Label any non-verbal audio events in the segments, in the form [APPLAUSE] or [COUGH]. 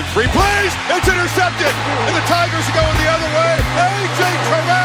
in three plays. It's intercepted. And the Tigers are going the other way. A.J. Terrell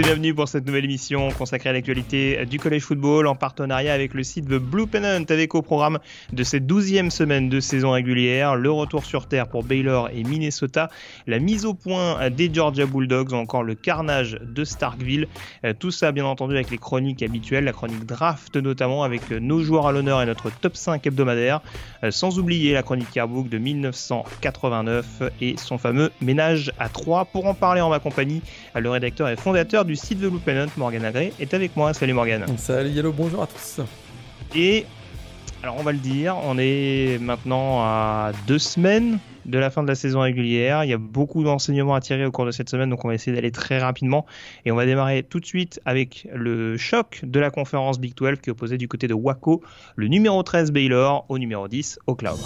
bienvenue pour cette nouvelle émission consacrée à l'actualité du collège football en partenariat avec le site The Blue Pennant avec au programme de cette douzième semaine de saison régulière le retour sur terre pour Baylor et Minnesota, la mise au point des Georgia Bulldogs ou encore le carnage de Starkville. Euh, Tout ça bien entendu avec les chroniques habituelles, la chronique draft notamment avec nos joueurs à l'honneur et notre top 5 hebdomadaire, Euh, sans oublier la chronique Yearbook de 1989 et son fameux ménage à 3. Pour en parler en ma compagnie, le rédacteur et fondateur du site The Blue Pennant, Morgan Agré, est avec moi. Salut Morgan. Salut Yellow, bonjour à tous. Et alors on va le dire, on est maintenant à deux semaines de la fin de la saison régulière. Il y a beaucoup d'enseignements à tirer au cours de cette semaine, donc on va essayer d'aller très rapidement. Et on va démarrer tout de suite avec le choc de la conférence Big 12 qui opposait du côté de Waco le numéro 13 Baylor au numéro 10 Oklahoma.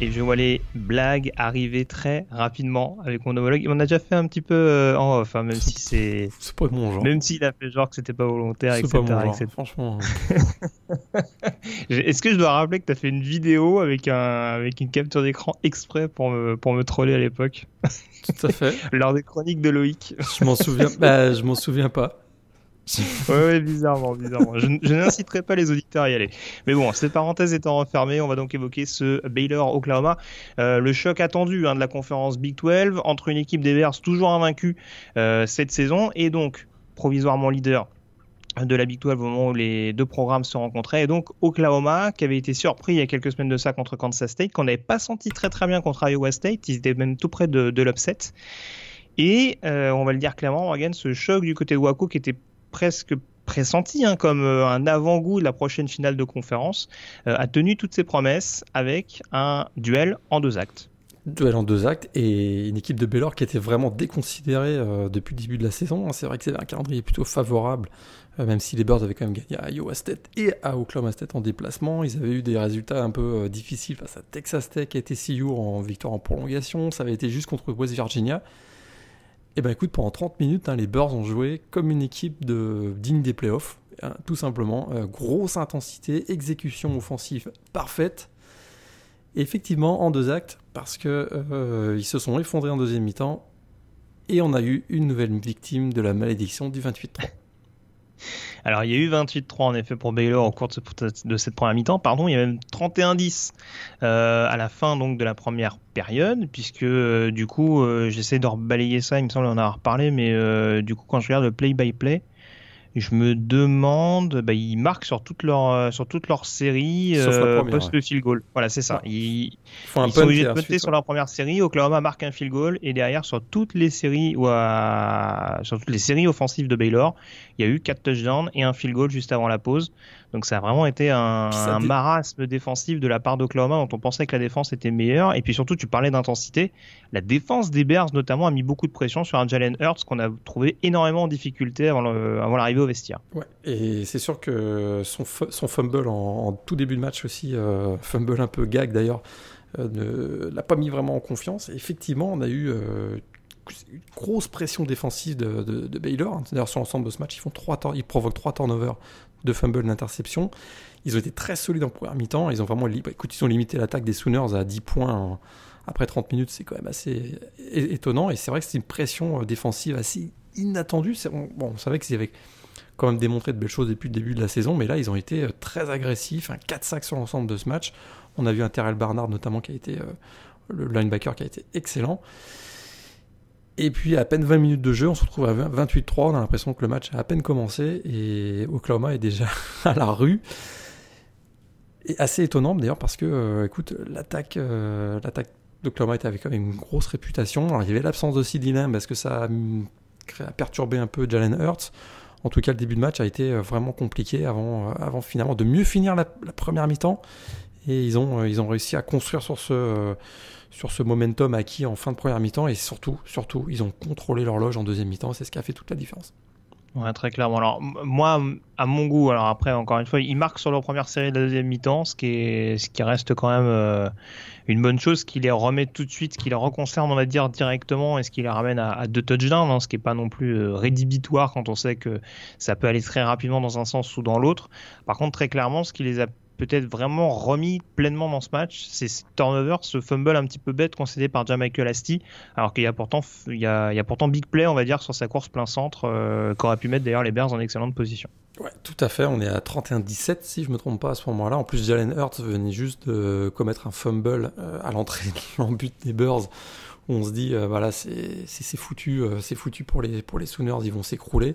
Et je vois les blagues arriver très rapidement avec mon homologue. On a déjà fait un petit peu euh, en off, hein, même si c'est. C'est pas mon genre. Même s'il a fait genre que c'était pas volontaire, etc. pas mon genre, etc. franchement. [LAUGHS] Est-ce que je dois rappeler que tu as fait une vidéo avec, un, avec une capture d'écran exprès pour me, pour me troller à l'époque? Tout à fait. [LAUGHS] Lors des chroniques de Loïc Je m'en souviens. Bah, je m'en souviens pas. Ouais, ouais, bizarrement, bizarrement. Je, je n'inciterai pas les auditeurs à y aller. Mais bon, cette parenthèse étant refermée, on va donc évoquer ce Baylor-Oklahoma. Euh, le choc attendu hein, de la conférence Big 12 entre une équipe des Bears toujours invaincue euh, cette saison et donc provisoirement leader de la Big 12 au moment où les deux programmes se rencontraient. Et donc Oklahoma, qui avait été surpris il y a quelques semaines de ça contre Kansas State, qu'on n'avait pas senti très très bien contre Iowa State. Ils étaient même tout près de, de l'upset. Et euh, on va le dire clairement, Morgan, ce choc du côté de Waco qui était presque pressenti hein, comme euh, un avant-goût de la prochaine finale de conférence, euh, a tenu toutes ses promesses avec un duel en deux actes. Duel en deux actes et une équipe de Baylor qui était vraiment déconsidérée euh, depuis le début de la saison. hein. C'est vrai que c'est un calendrier plutôt favorable, même si les Bears avaient quand même gagné à Iowa State et à Oklahoma State en déplacement. Ils avaient eu des résultats un peu difficiles face à Texas Tech et TCU en victoire en prolongation. Ça avait été juste contre West Virginia. Et ben écoute, pendant 30 minutes, hein, les Bears ont joué comme une équipe digne des playoffs, hein, tout simplement. Euh, grosse intensité, exécution offensive parfaite. Effectivement, en deux actes, parce que euh, ils se sont effondrés en deuxième mi-temps, et on a eu une nouvelle victime de la malédiction du 28-3. Alors il y a eu 28-3 en effet pour Baylor au cours de, ce- de cette première mi-temps, pardon, il y a même 31-10 euh, à la fin donc de la première période, puisque euh, du coup euh, j'essaie de rebalayer ça, il me semble en avoir reparlé, mais du coup quand je regarde le play-by-play, je me demande, bah, ils marquent sur toute leur euh, sur toute leur série euh, première, post le field goal. Voilà, c'est ça. Ouais. Ils, sont obligés de punter sur ouais. leur première série. Oklahoma marque un field goal et derrière sur toutes les séries ou à- sur toutes les séries offensives de Baylor, il y a eu quatre touchdowns et un field goal juste avant la pause. Donc ça a vraiment été un, un marasme défensif de la part d'Oklahoma dont on pensait que la défense était meilleure. Et puis surtout, tu parlais d'intensité. La défense des Bears notamment a mis beaucoup de pression sur un Jalen Hurts qu'on a trouvé énormément en difficulté avant l'arrivée au vestiaire. Ouais, et c'est sûr que son, fu- son fumble en, en tout début de match aussi, euh, fumble un peu gag d'ailleurs, euh, ne l'a pas mis vraiment en confiance. Et effectivement, on a eu euh, une grosse pression défensive de, de, de Baylor. hein. D'ailleurs, sur l'ensemble de ce match, ils, font trois ils provoquent trois turnovers de fumble d'interception. Ils ont été très solides en première mi-temps. Ils ont vraiment bah, limité l'attaque des Sooners à 10 points après 30 minutes. C'est quand même assez étonnant. Et c'est vrai que c'est une pression euh, défensive assez inattendue. Bon, on savait qu'ils avaient quand même démontré de belles choses depuis le début de la saison, mais là ils ont été euh, très agressifs, un 4 sacs sur l'ensemble de ce match. On a vu un Terrell Barnard notamment qui a été euh, le linebacker qui a été excellent. Et puis à peine 20 minutes de jeu, on se retrouve à 20 28-3, on a l'impression que le match a à peine commencé et Oklahoma est déjà [LAUGHS] à la rue. Et assez étonnant d'ailleurs parce que, euh, écoute, l'attaque, euh, l'attaque d'Oklahoma était avec quand même une grosse réputation. Alors il y avait l'absence de CD Lamb parce que ça a, perturbé un peu Jalen Hurts. En tout cas, le début de match a été vraiment compliqué avant, avant finalement de mieux finir la, première mi-temps. Et ils ont, ils ont réussi à construire sur ce, sur ce momentum acquis en fin de première mi-temps. Et surtout, surtout, ils ont contrôlé l'horloge en deuxième mi-temps. C'est ce qui a fait toute la différence. Ouais, très clairement. Alors, moi, à mon goût, alors après, encore une fois, ils marquent sur leur première série de la deuxième mi-temps, ce qui, est, ce qui reste quand même euh, une bonne chose, qui les remet tout de suite, qui les reconserve, on va dire, directement, et ce qui les ramène à, deux touchdowns, hein, ce qui n'est pas non plus euh, rédhibitoire quand on sait que ça peut aller très rapidement dans un sens ou dans l'autre. Par contre, très clairement, ce qui les a peut-être vraiment remis pleinement dans ce match, c'est ce turnover, ce fumble un petit peu bête concédé par Michael Asti, alors qu'il y a pourtant y a, pourtant big play, on va dire, sur sa course plein centre, euh, qu'aurait pu mettre d'ailleurs les Bears en excellente position. Ouais, tout à fait. On est à 31-17 si je me trompe pas à ce moment-là. En plus, Jalen Hurts venait juste de commettre un fumble euh, à l'entrée de l'embut des Bears. Où on se dit, euh, voilà, c'est foutu, c'est foutu pour les pour les Sooners, ils vont s'écrouler.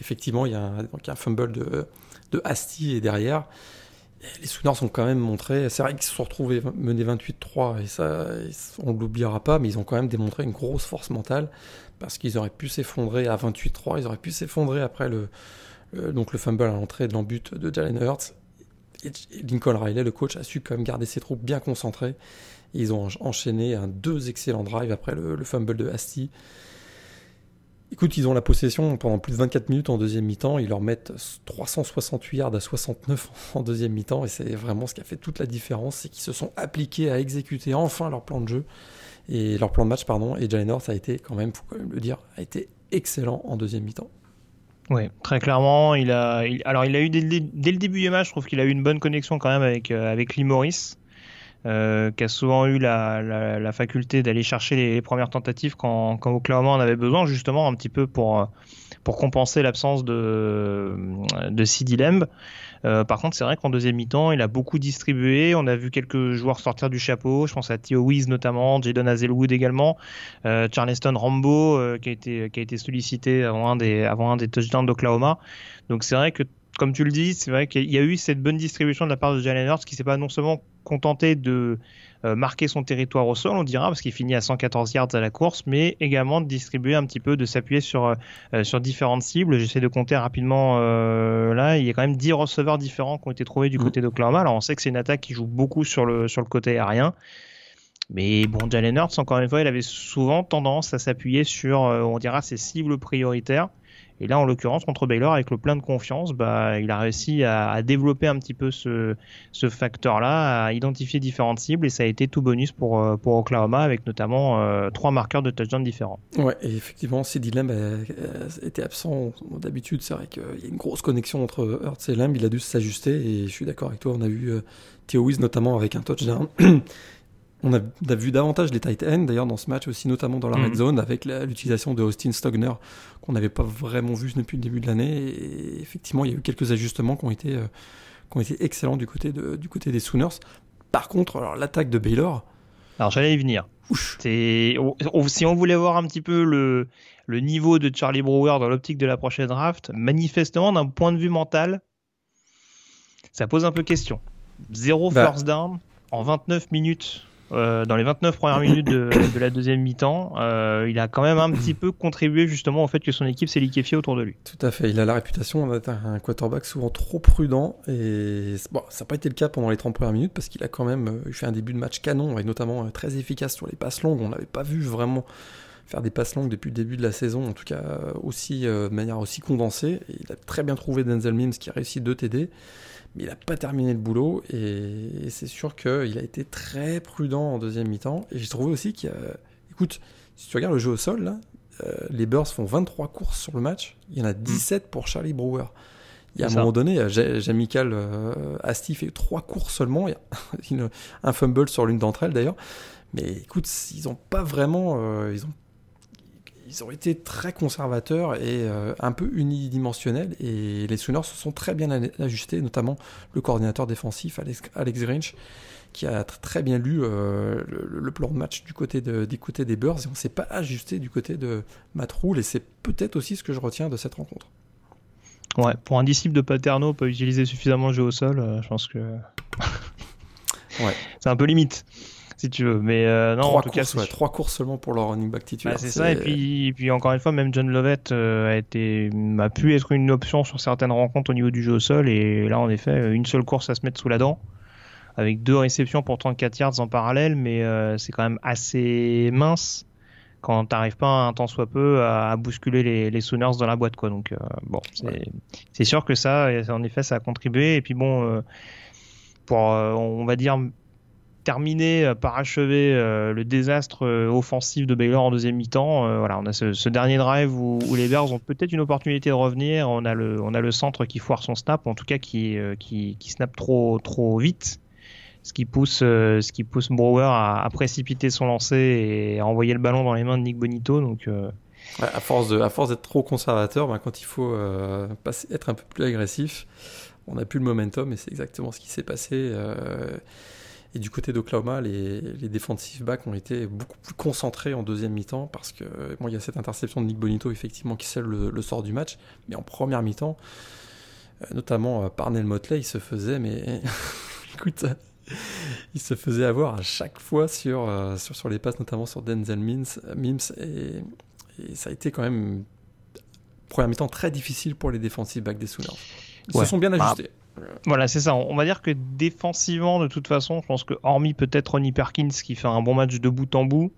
Effectivement, il y a donc un fumble de de Asti et derrière les Sooners ont quand même montré, c'est vrai qu'ils se sont retrouvés menés 28-3 et ça, on ne l'oubliera pas, mais ils ont quand même démontré une grosse force mentale parce qu'ils auraient pu s'effondrer à 28-3, ils auraient pu s'effondrer après le, donc le fumble à l'entrée de l'embut de Jalen Hurts. Lincoln Riley, le coach, a su quand même garder ses troupes bien concentrées. Ils ont enchaîné un deux excellents drives après le, le fumble de Asti. Écoute, ils ont la possession pendant plus de 24 minutes en deuxième mi-temps. Ils leur mettent 368 yards à 69 [LAUGHS] en deuxième mi-temps. Et c'est vraiment ce qui a fait toute la différence. C'est qu'ils se sont appliqués à exécuter enfin leur plan de jeu. Et leur plan de match, pardon. Et Jalen Hurts a été, quand même, faut quand même le dire, a été excellent en deuxième mi-temps. Oui, très clairement. Il a, alors, il a eu dès, le début du match, je trouve qu'il a eu une bonne connexion quand même avec, euh, avec Lee Morris. Euh, qui a souvent eu la, faculté d'aller chercher les, premières tentatives quand, quand Oklahoma en avait besoin, justement un petit peu pour, pour compenser l'absence de, de Lamb. Euh, par contre, c'est vrai qu'en deuxième mi-temps, il a beaucoup distribué. On a vu quelques joueurs sortir du chapeau. Je pense à Theo Wies notamment, Jadon Hazelwood également, euh, Charleston Rambo euh, qui, a été, qui a été sollicité avant un des, avant un des touchdowns d'Oklahoma. Donc c'est vrai que comme tu le dis, c'est vrai qu'il y a eu cette bonne distribution de la part de Jalen Hurts qui s'est pas non seulement contenté de euh, marquer son territoire au sol, on dira, parce qu'il finit à 114 yards à la course, mais également de distribuer un petit peu, de s'appuyer sur, euh, euh, sur différentes cibles. J'essaie de compter rapidement là, il y a quand même 10 receveurs différents qui ont été trouvés du mmh. côté d'Oklahoma. Alors on sait que c'est une attaque qui joue beaucoup sur le, sur le côté aérien. Mais bon, Jalen Hurts, encore une fois, il avait souvent tendance à s'appuyer sur, on dira, ses cibles prioritaires. Et là, en l'occurrence, contre Baylor, avec le plein de confiance, bah, il a réussi à, développer un petit peu ce, facteur-là, à identifier différentes cibles, et ça a été tout bonus pour, euh, Oklahoma, avec notamment euh, trois marqueurs de touchdown différents. Ouais, et effectivement, CD Lamb était absent d'habitude. C'est vrai qu'il y a une grosse connexion entre Hurts et Lamb. Il a dû s'ajuster, et je suis d'accord avec toi. On a vu euh, Theo Wiz notamment avec un touchdown. [CLEARS THROAT] On a, vu davantage les tight ends d'ailleurs dans ce match aussi, notamment dans la red mhm. zone, avec l'utilisation de Austin Stogner qu'on n'avait pas vraiment vu depuis le début de l'année. Et effectivement, il y a eu quelques ajustements qui ont été, euh, qui ont été excellents du côté, de, du côté des Sooners. Par contre, alors l'attaque de Baylor. Alors j'allais y venir. si on voulait voir un petit peu le, le niveau de Charlie Brewer dans l'optique de la prochaine draft, manifestement d'un point de vue mental, ça pose un peu question. Zéro bah. first down en 29 minutes euh, dans les 29 premières minutes [COUGHS] de, la deuxième mi-temps, euh, il a quand même un petit peu contribué justement au fait que son équipe s'est liquéfiée autour de lui. Tout à fait. Il a la réputation d'être un quarterback souvent trop prudent et bon, ça n'a pas été le cas pendant les 30 premières minutes parce qu'il a quand même euh, fait un début de match canon et notamment très efficace sur les passes longues. On l'avait pas vu vraiment faire des passes longues depuis le début de la saison, en tout cas aussi de manière aussi condensée. il a très bien trouvé Denzel Mims qui a réussi deux TD mais il n'a pas terminé le boulot et, c'est sûr qu'il a été très prudent en deuxième mi-temps. Et j'ai trouvé aussi qu'il. Écoute, si tu regardes le jeu au sol, là, euh, les Bears font 23 courses sur le match, il y en a 17 mm. pour Charlie Brewer. Il y a un moment donné, Jamical euh, Asti fait 3 courses seulement, il y a [LAUGHS] un fumble sur l'une d'entre elles d'ailleurs. Mais écoute, ils n'ont pas vraiment, euh, ils ont ils ont été très conservateurs et euh, un peu unidimensionnels. Et les Sooners se sont très bien ajustés, notamment le coordinateur défensif Alex, Grinch, qui a très bien lu euh, le, plan de match du côté, de, des Bears. Et on ne s'est pas ajusté du côté de Matt Rule. Et c'est peut-être aussi ce que je retiens de cette rencontre. Ouais, pour un disciple de Paterno, pas utiliser suffisamment le jeu au sol, euh, je pense que. ouais. [LAUGHS] C'est un peu limite. Si tu veux. Mais non, trois en tout courses, cas, trois courses seulement pour leur running back titulaire. Bah, c'est ça. Et puis, puis encore une fois, même John Lovett a été, a pu être une option sur certaines rencontres au niveau du jeu au sol. Et là, en effet, une seule course à se mettre sous la dent avec deux réceptions pour 34 yards en parallèle, mais c'est quand même assez mince quand t'arrives pas un temps soit peu à, bousculer les, les, Sooners dans la boîte quoi donc euh, bon c'est sûr que ça en effet ça a contribué et puis bon euh, pour euh, on va dire terminer par achever le désastre offensif de Baylor en deuxième mi-temps voilà on a ce, dernier drive où, les Bears ont peut-être une opportunité de revenir on a le centre qui foire son snap en tout cas qui snap trop vite ce qui pousse, euh, ce qui pousse Brower à, précipiter son lancer et à envoyer le ballon dans les mains de Nick Bonito. Donc, euh, à force de, à force d'être trop conservateur, ben, quand il faut euh, être un peu plus agressif, on n'a plus le momentum et c'est exactement ce qui s'est passé. Et du côté d'Oklahoma, les, les defensive backs ont été beaucoup plus concentrés en deuxième mi-temps parce que bon, il y a cette interception de Nick Bonito effectivement qui scelle le, sort du match, mais en première mi-temps, notamment Parnell Motley, il se faisait mais [LAUGHS] écoute il se faisait avoir à chaque fois sur, euh, sur, sur, les passes, notamment sur Denzel Mims, Mims et, ça a été quand même première mi-temps très difficile pour les défensifs back des Sooners. Ils se sont bien bah, ajustés. Voilà, c'est ça. On va dire que défensivement, de toute façon, je pense que hormis peut-être Ronnie Perkins qui fait un bon match de bout en bout,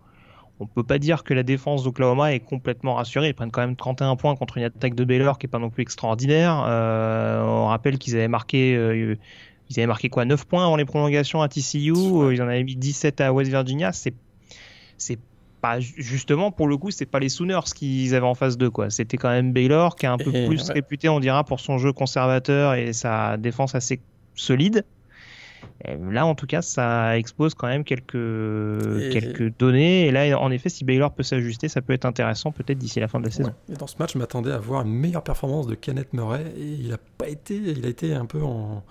on peut pas dire que la défense d'Oklahoma est complètement rassurée. Ils prennent quand même 31 points contre une attaque de Baylor qui est pas non plus extraordinaire. Euh, on rappelle qu'ils avaient marqué euh, ils avaient marqué quoi? 9 points avant les prolongations à TCU, ils en avaient mis 17 à West Virginia. C'est c'est pas justement pour le coup, c'est pas les Sooners qu'ils avaient en face d'eux quoi. C'était quand même Baylor qui est un peu plus réputé, on dira, pour son jeu conservateur et sa défense assez solide. là, en tout cas, ça expose quand même quelques, quelques données. Et là, en effet, si Baylor peut s'ajuster, ça peut être intéressant peut-être d'ici la fin de la saison. Et dans ce match, je m'attendais à voir une meilleure performance de Kenneth Murray et il a pas été, il a été un peu en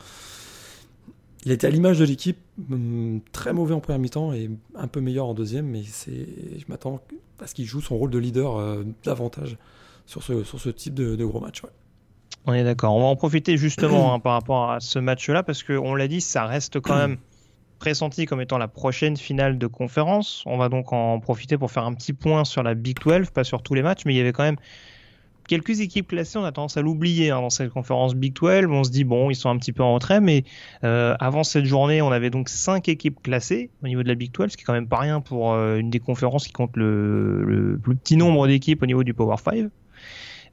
il était à l'image de l'équipe, hum, très mauvais en première mi-temps et un peu meilleur en deuxième, mais c'est, je m'attends à ce qu'il joue son rôle de leader euh, davantage sur ce, sur ce type de, gros match. On est d'accord. On va en profiter justement [CLEARS THROAT] hein, par rapport à ce match-là, parce qu'on l'a dit, ça reste quand même [CLEARS THROAT] pressenti comme étant la prochaine finale de conférence. On va donc en profiter pour faire un petit point sur la Big 12, pas sur tous les matchs, mais il y avait quand même quelques équipes classées, on a tendance à l'oublier hein, dans cette conférence Big 12. On se dit, bon, ils sont un petit peu en retrait, mais euh, avant cette journée, on avait donc cinq équipes classées au niveau de la Big 12, ce qui est quand même pas rien pour euh, une des conférences qui compte le, plus petit nombre d'équipes au niveau du Power 5.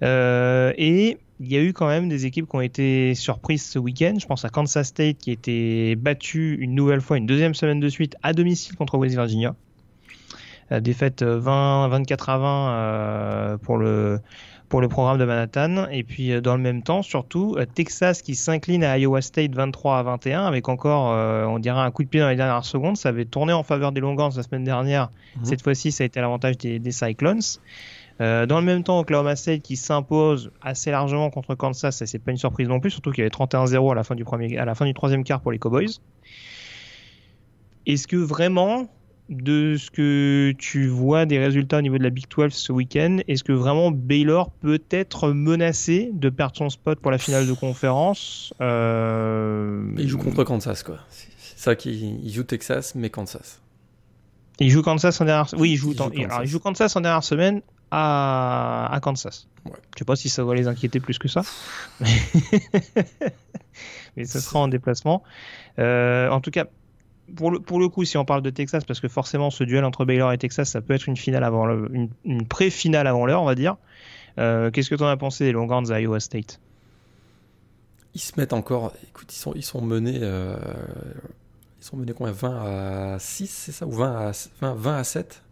Euh, et il y a eu quand même des équipes qui ont été surprises ce week-end. Je pense à Kansas State qui a été battu une nouvelle fois, une deuxième semaine de suite à domicile contre West Virginia. défaite 20, 24 à 20 pour le pour le programme de Manhattan. Et puis euh, dans le même temps, surtout, euh, Texas qui s'incline à Iowa State 23 à 21 avec encore, euh, on dirait, un coup de pied dans les dernières secondes. Ça avait tourné en faveur des Longhorns la semaine dernière. Mhm. Cette fois-ci, ça a été à l'avantage des, Cyclones. dans le même temps, Oklahoma State qui s'impose assez largement contre Kansas, ça c'est pas une surprise non plus, surtout qu'il y avait 31-0 à la fin du premier, à la fin du troisième quart pour les Cowboys. Est-ce que vraiment de ce que tu vois des résultats au niveau de la Big 12 ce week-end, est-ce que vraiment Baylor peut être menacé de perdre son spot pour la finale de conférence euh... Il joue contre Kansas, quoi. C'est ça qu'il joue Texas, mais Kansas. Il joue Kansas en dernière. Oui, il joue, il joue, Kansas. Alors, il joue Kansas en dernière semaine à, à Kansas. Ouais. Je sais pas si ça va les inquiéter plus que ça, [LAUGHS] [LAUGHS] mais ça sera en déplacement. Euh, en tout cas, pour le, pour le coup, si on parle de Texas, parce que forcément ce duel entre Baylor et Texas, ça peut être une finale avant une, pré-finale avant l'heure, on va dire. Euh, qu'est-ce que tu en as pensé des Longhorns à Iowa State? Ils se mettent encore. Écoute, ils sont, ils sont menés. Euh, ils sont menés combien? 20 à 6, c'est ça? Ou 20 à, 20, à 7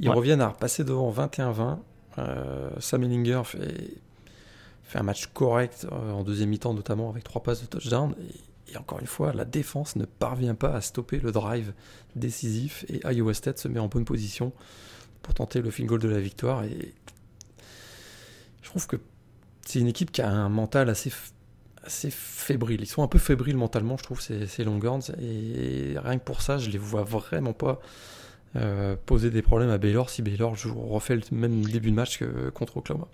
Ils reviennent à repasser devant 21-20. Euh, Sam Ellinger fait, fait un match correct en deuxième mi-temps, notamment avec trois passes de touchdown. Et et encore une fois, la défense ne parvient pas à stopper le drive décisif et Iowa State se met en bonne position pour tenter le field goal de la victoire. Et je trouve que c'est une équipe qui a un mental assez, assez fébrile. Ils sont un peu fébriles mentalement, je trouve, ces, ces Longhorns. Et rien que pour ça, je les vois vraiment pas euh, poser des problèmes à Baylor si Baylor refait le même début de match que contre Oklahoma.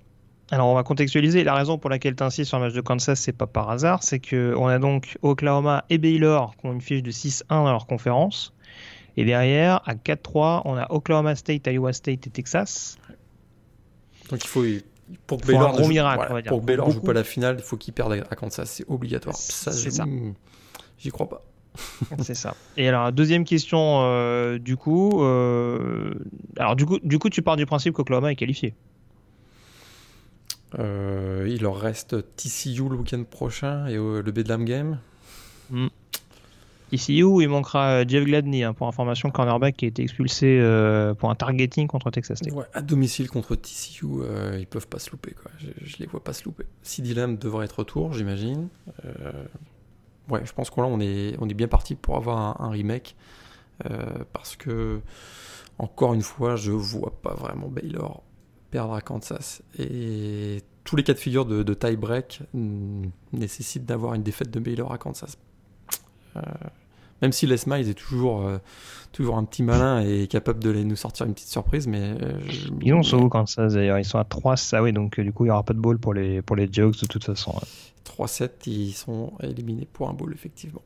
Alors on va contextualiser. La raison pour laquelle tu insistes sur le match de Kansas, c'est pas par hasard, c'est que on a donc Oklahoma et Baylor qui ont une fiche de 6-1 dans leur conférence. Et derrière, à 4-3, on a Oklahoma State, Iowa State et Texas. Donc il faut pour que Baylor, joue- miracle, voilà, on va dire. pour que Baylor joue pas la finale, il faut qu'il perde à Kansas, c'est obligatoire. Ça, C'est ça. J'y crois pas. [LAUGHS] C'est ça. Et alors, deuxième question, euh, du coup, euh, alors du coup, du coup, tu pars du principe qu'Oklahoma est qualifié. Euh, il leur reste TCU le week-end prochain et euh, le Bedlam Game. Ici où il manquera euh, Jeff Gladney, hein, pour information, cornerback qui a été expulsé euh, pour un targeting contre Texas Tech. Ouais, à domicile contre TCU, ils peuvent pas se louper. Quoi. Je, je les vois pas se louper. CD Lamb devrait être retour, j'imagine. Ouais, je pense qu'on là, on est, on est bien parti pour avoir un, un remake. parce que, encore une fois, je vois pas vraiment Baylor perdre à Kansas. Et tous les cas de figure de, de tie-break mm, nécessitent d'avoir une défaite de Baylor à Kansas. Euh, même si Les Miles est toujours, euh, toujours un petit malin et capable de les- nous sortir une petite surprise, mais euh, je- Ils ont où Kansas d'ailleurs Ils sont à 3, ça oui, donc du coup il n'y aura pas de ball pour les, pour les Jokes de toute façon. ouais. 3-7, ils sont éliminés pour un bowl, effectivement.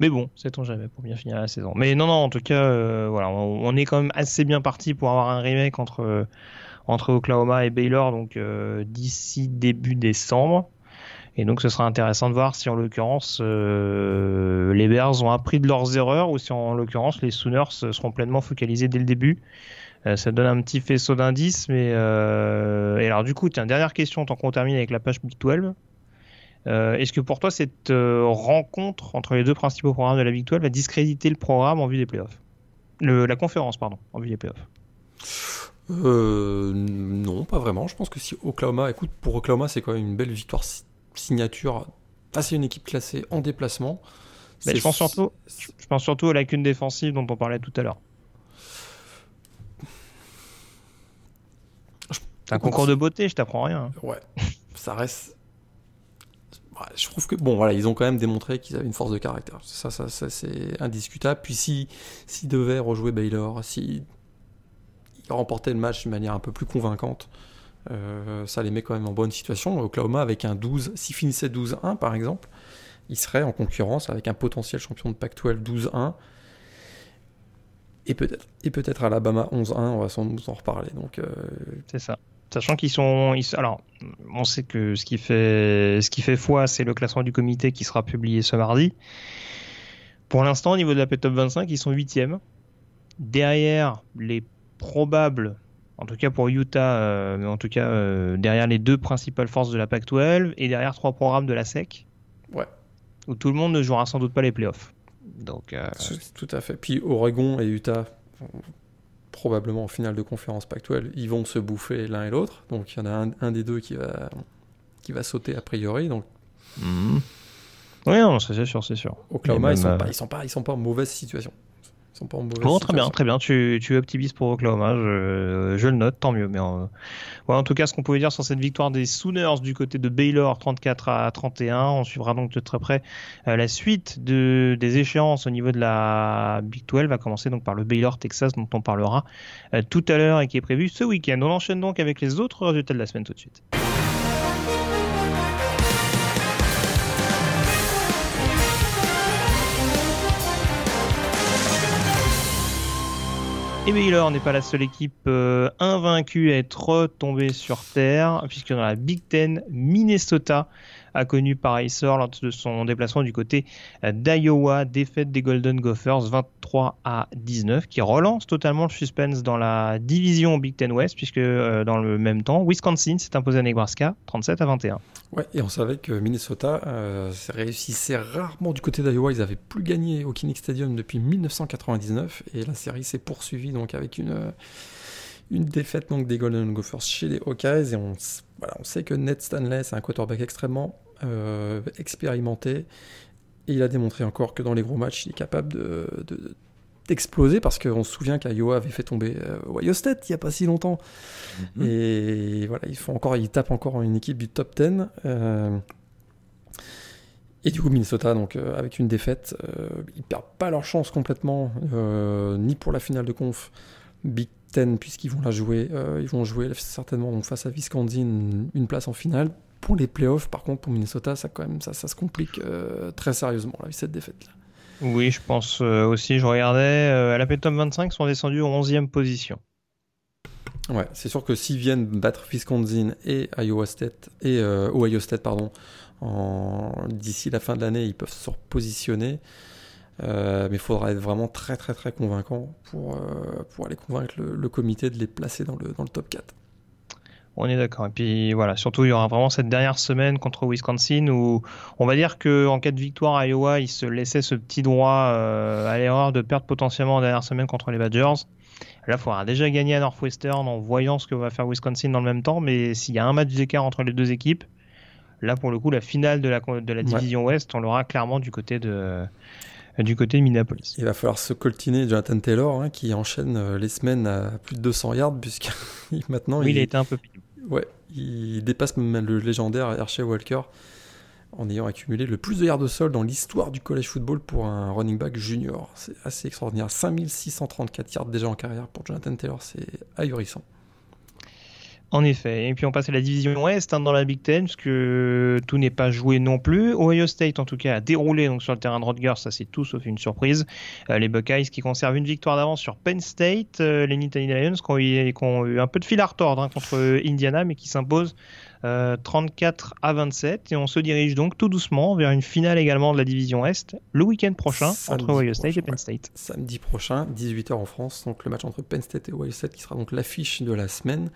Mais bon, sait-on jamais pour bien finir la saison. Mais non, non, en tout cas, euh, voilà, on, est quand même assez bien parti pour avoir un remake entre, euh, entre Oklahoma et Baylor donc euh, d'ici début décembre. Et donc ce sera intéressant de voir si en l'occurrence les Bears ont appris de leurs erreurs ou si en l'occurrence les Sooners seront pleinement focalisés dès le début. Ça donne un petit faisceau d'indices, mais et alors du coup, tiens, dernière question tant qu'on termine avec la page Big 12. Euh, Est-ce que pour toi cette euh, rencontre entre les deux principaux programmes de la Big 12 va discréditer le programme en vue des playoffs? Le, La conférence, pardon, en vue des playoffs? Euh, non, pas vraiment. Je pense que si Oklahoma, écoute, pour Oklahoma, c'est quand même une belle victoire si- signature face à une équipe classée en déplacement. Mais C'est- je pense surtout, je pense surtout aux lacunes défensives dont on parlait tout à l'heure. C'est un concours de beauté, je t'apprends rien. hein. Ouais, [LAUGHS] ça reste. Ouais, je trouve que bon, voilà, ils ont quand même démontré qu'ils avaient une force de caractère. Ça, ça, ça c'est indiscutable. Puis si s'ils devaient rejouer Baylor, si ils remportaient le match d'une manière un peu plus convaincante, euh, ça les met quand même en bonne situation. Oklahoma avec un 12, s'ils finissaient 12-1 par exemple, ils seraient en concurrence avec un potentiel champion de Pac-12 12-1. Et peut-être, et peut-être Alabama 11-1, on va sans doute en reparler. Donc, euh, C'est ça. Sachant qu'ils sont, ils- alors, on sait que ce qui fait, ce qui fait foi, c'est le classement du comité qui sera publié ce mardi. Pour l'instant, au niveau de la P-Top 25, ils sont huitièmes. Derrière les probables, en tout cas pour Utah, euh, mais en tout cas euh, derrière les deux principales forces de la Pac-12 et derrière trois programmes de la SEC. Ouais. Où tout le monde ne jouera sans doute pas les playoffs. Donc, euh, Tout à fait. Puis Oregon et Utah, probablement en finale de conférence Pac-12, ils vont se bouffer l'un et l'autre. Donc il y en a un, un des deux qui va, qui va sauter a priori. Donc oui, non, ça, c'est sûr, c'est sûr. Oklahoma, Et ils sont, euh, pas, ils, sont pas, ils sont pas en mauvaise situation. Ils sont pas en mauvaise Bon, très bien, très bien. Tu, tu es optimiste pour Oklahoma, je, je le note, tant mieux. Mais en, ouais, en tout cas, ce qu'on pouvait dire sur cette victoire des Sooners du côté de Baylor, 34 à 31. On suivra donc de très près euh, la suite de, des échéances au niveau de la Big 12. Va commencer donc par le Baylor Texas, dont on parlera euh, tout à l'heure et qui est prévu ce week-end. On enchaîne donc avec les autres résultats de la semaine tout de suite. Et Baylor n'est pas la seule équipe euh, invaincue à être tombée sur terre, puisque dans la Big Ten, Minnesota a connu pareil sort lors de son déplacement du côté euh, d'Iowa, défaite des Golden Gophers 23 à 19, qui relance totalement le suspense dans la division Big Ten West, puisque euh, dans le même temps, Wisconsin s'est imposé à Nebraska 37 à 21. Ouais, et on savait que Minnesota euh, réussissait rarement du côté d'Iowa. Ils n'avaient plus gagné au Kinnick Stadium depuis 1999 et la série s'est poursuivie donc avec une, une défaite donc des Golden Gophers chez les Hawkeyes. Et on, voilà, on sait que Ned Stanley, c'est un quarterback extrêmement euh, expérimenté et il a démontré encore que dans les gros matchs, il est capable de. parce qu'on se souvient qu'Iowa avait fait tomber euh, Ohio State il n'y a pas si longtemps et voilà, ils font encore, ils tapent encore une équipe du top 10. euh, et du coup, Minnesota, donc euh, avec une défaite, ils perdent pas leur chance complètement, ni pour la finale de conf Big Ten, puisqu'ils vont la jouer. euh, ils vont jouer certainement donc, face à Wisconsin une, une place en finale. Pour les playoffs, par contre, pour Minnesota, ça quand même, ça, ça se complique euh, très sérieusement là, avec cette défaite. -là. Oui, je pense aussi. Je regardais, à la top 25, ils sont descendus en 11e position. Ouais, c'est sûr que s'ils viennent battre Wisconsin et Iowa State, et, Ohio State, pardon, d'ici la fin de l'année, ils peuvent se repositionner. Euh, mais il faudra être vraiment très très très convaincant pour, euh, pour aller convaincre le, comité de les placer dans le, dans le top 4. On est d'accord. Et puis voilà, surtout il y aura vraiment cette dernière semaine contre Wisconsin où on va dire qu'en cas de victoire à Iowa, il se laissait ce petit droit euh, à l'erreur de perdre potentiellement en dernière semaine contre les Badgers. Là, il faudra déjà gagner à Northwestern en voyant ce que va faire Wisconsin dans le même temps. Mais s'il y a un match d'écart entre les deux équipes, là pour le coup, la finale de la, de la division Ouest, on l'aura clairement du côté de, du côté de Minneapolis. Il va falloir se coltiner Jonathan Taylor hein, qui enchaîne euh, les semaines à plus de 200 yards puisque [LAUGHS] maintenant oui, il, a été un peu Ouais, il dépasse même le légendaire Hershey Walker en ayant accumulé le plus de yards de sol dans l'histoire du college football pour un running back junior. C'est assez extraordinaire. 5634 yards déjà en carrière pour Jonathan Taylor, c'est ahurissant. En effet. Et puis on passe à la division Ouest hein, dans la Big Ten, parce que tout n'est pas joué non plus. Ohio State, en tout cas, a déroulé donc, sur le terrain de Rutgers, ça c'est tout sauf une surprise. Euh, les Buckeyes qui conservent une victoire d'avance sur Penn State. Euh, les Nittany Lions qui ont, eu, un peu de fil à retordre hein, contre Indiana, mais qui s'imposent 34 euh, à 27. Et on se dirige donc tout doucement vers une finale également de la division Est le week-end prochain entre Ohio State et Penn State. Samedi prochain, 18h en France, donc le match entre Penn State et Ohio State qui sera donc l'affiche de la semaine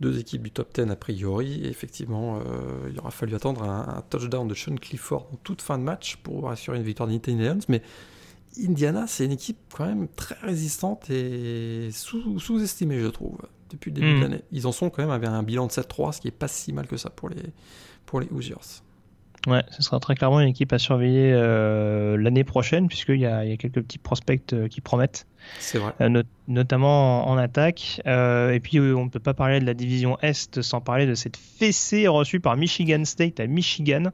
deux équipes du top 10 a priori. Et effectivement, euh, il aura fallu attendre un, touchdown de Sean Clifford en toute fin de match pour assurer une victoire Lions. Mais Indiana, c'est une équipe quand même très résistante et sous-estimée, je trouve, depuis le début de hmm. l'année. Ils en sont quand même avec un bilan de 7-3, ce qui est pas si mal que ça pour les, pour les Hoosiers. Ouais, ce sera très clairement une équipe à surveiller euh, l'année prochaine, puisqu'il y, a, quelques petits prospects euh, qui promettent. C'est vrai. Euh, notamment en, attaque. et puis, on ne peut pas parler de la division Est sans parler de cette fessée reçue par Michigan State à Michigan.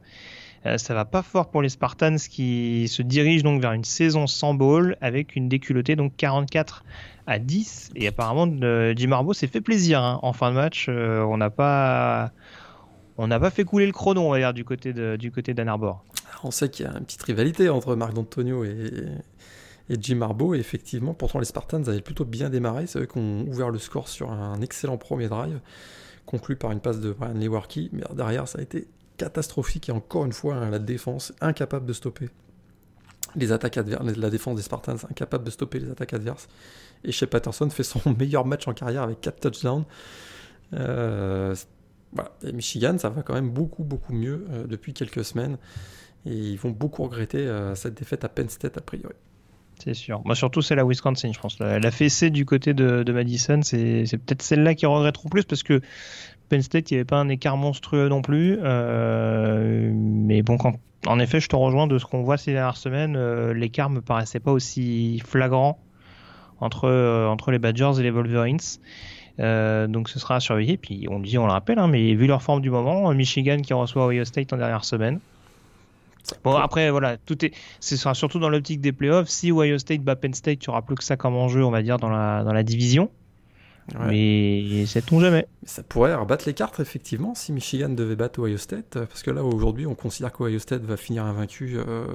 ça va pas fort pour les Spartans qui se dirigent donc vers une saison sans ball avec une déculottée donc 44 à 10. Et apparemment, Jim Harbaugh s'est fait plaisir hein. en fin de match. on n'a pas on n'a pas fait couler le chrono, on du côté d'Ann Arbor. On sait qu'il y a une petite rivalité entre Marc D'Antonio et, Jim Harbaugh. Effectivement, pourtant, les Spartans avaient plutôt bien démarré. C'est eux qui ont ouvert le score sur un excellent premier drive, conclu par une passe de Brian Lewarki. Mais derrière, ça a été catastrophique. Et encore une fois, hein, la défense incapable de stopper les attaques adverses. La défense des Spartans incapable de stopper les attaques adverses. Et Shea Patterson fait son [LAUGHS] meilleur match en carrière avec 4 touchdowns. Euh, Et Michigan, ça va quand même beaucoup, beaucoup mieux euh, depuis quelques semaines. Et ils vont beaucoup regretter euh, cette défaite à Penn State, a priori. C'est sûr. Moi, surtout, c'est la Wisconsin, je pense. La, fessée du côté de, Madison, c'est peut-être celle-là qui regretteront plus parce que Penn State, il n'y avait pas un écart monstrueux non plus. Euh, mais bon, en effet, je te rejoins de ce qu'on voit ces dernières semaines. l'écart me paraissait pas aussi flagrant entre les Badgers et les Wolverines. Euh, donc ce sera à surveiller. Puis on dit, on le rappelle, hein, mais vu leur forme du moment, Michigan qui reçoit Ohio State en dernière semaine. Bon après voilà, tout est, ce sera surtout dans l'optique des playoffs. Si Ohio State bat Penn State, tu auras plus que ça comme enjeu, on va dire dans la dans la division. Mais sait-on jamais. Ça pourrait rebattre les cartes effectivement si Michigan devait battre Ohio State, parce que là aujourd'hui on considère qu'Ohio State va finir invaincu euh,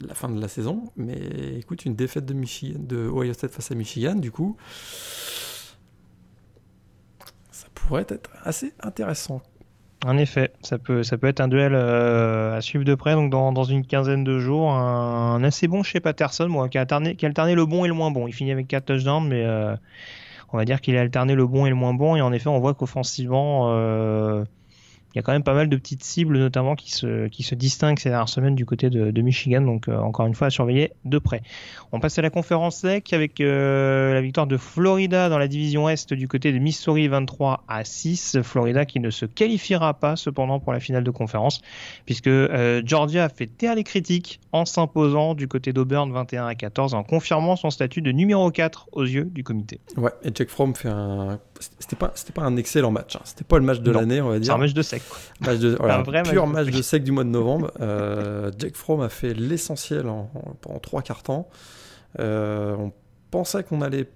la fin de la saison. Mais écoute, une défaite de, Michigan, de Ohio State face à Michigan, du coup, pourrait être assez intéressant. En effet, ça peut, être un duel euh, à suivre de près. Donc dans, une quinzaine de jours, un, assez bon chez Patterson, bon, qui, a alterné, qui, a alterné, le bon et le moins bon. Il finit avec 4 touchdowns, mais euh, on va dire qu'il a alterné le bon et le moins bon. Et en effet, on voit qu'offensivement, euh, il y a quand même pas mal de petites cibles, notamment qui se, qui se distinguent ces dernières semaines du côté de, Michigan. Donc, euh, encore une fois, à surveiller de près. On passe à la conférence SEC avec euh, la victoire de Florida dans la division Est du côté de Missouri 23 à 6. Florida qui ne se qualifiera pas cependant pour la finale de conférence, puisque euh, Georgia a fait taire les critiques en s'imposant du côté d'Auburn 21 à 14, en confirmant son statut de numéro 4 aux yeux du comité. Ouais, et Jack Fromm fait un. C'était pas, c'était pas un excellent match. Hein. C'était pas le match de l'année, on va dire. C'est un match de sec. Match de, un vrai pur match de, sec du mois de novembre. Euh, Jack Fromm a fait l'essentiel en, pendant trois quarts temps. Euh, on pensait qu'on allait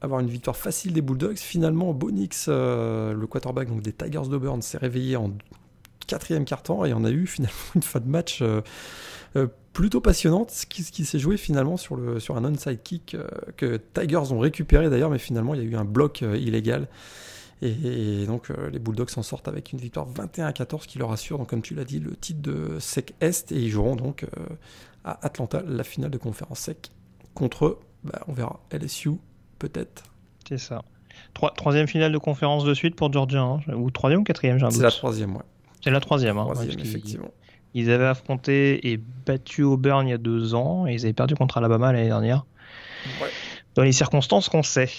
avoir une victoire facile des Bulldogs. Finalement, Bonix, euh, le quarterback donc des Tigers d'Auburn, s'est réveillé en quatrième quart temps et on a eu finalement [LAUGHS] une fin de match plutôt passionnante, ce qui, qui s'est joué finalement sur, le, sur un onside kick que Tigers ont récupéré d'ailleurs, mais finalement il y a eu un bloc illégal. Et, donc les Bulldogs s'en sortent avec une victoire 21 à 14 qui leur assure, donc, comme tu l'as dit, le titre de SEC Est et ils joueront donc à Atlanta la finale de conférence SEC contre, bah, on verra, LSU peut-être. C'est ça. troisième finale de conférence de suite pour Georgia, hein, ou troisième ou quatrième, j'ai un C'est la troisième, ouais. C'est la troisième, hein, effectivement. Ils, avaient affronté et battu Auburn il y a deux ans, et ils avaient perdu contre Alabama l'année dernière. Dans les circonstances qu'on sait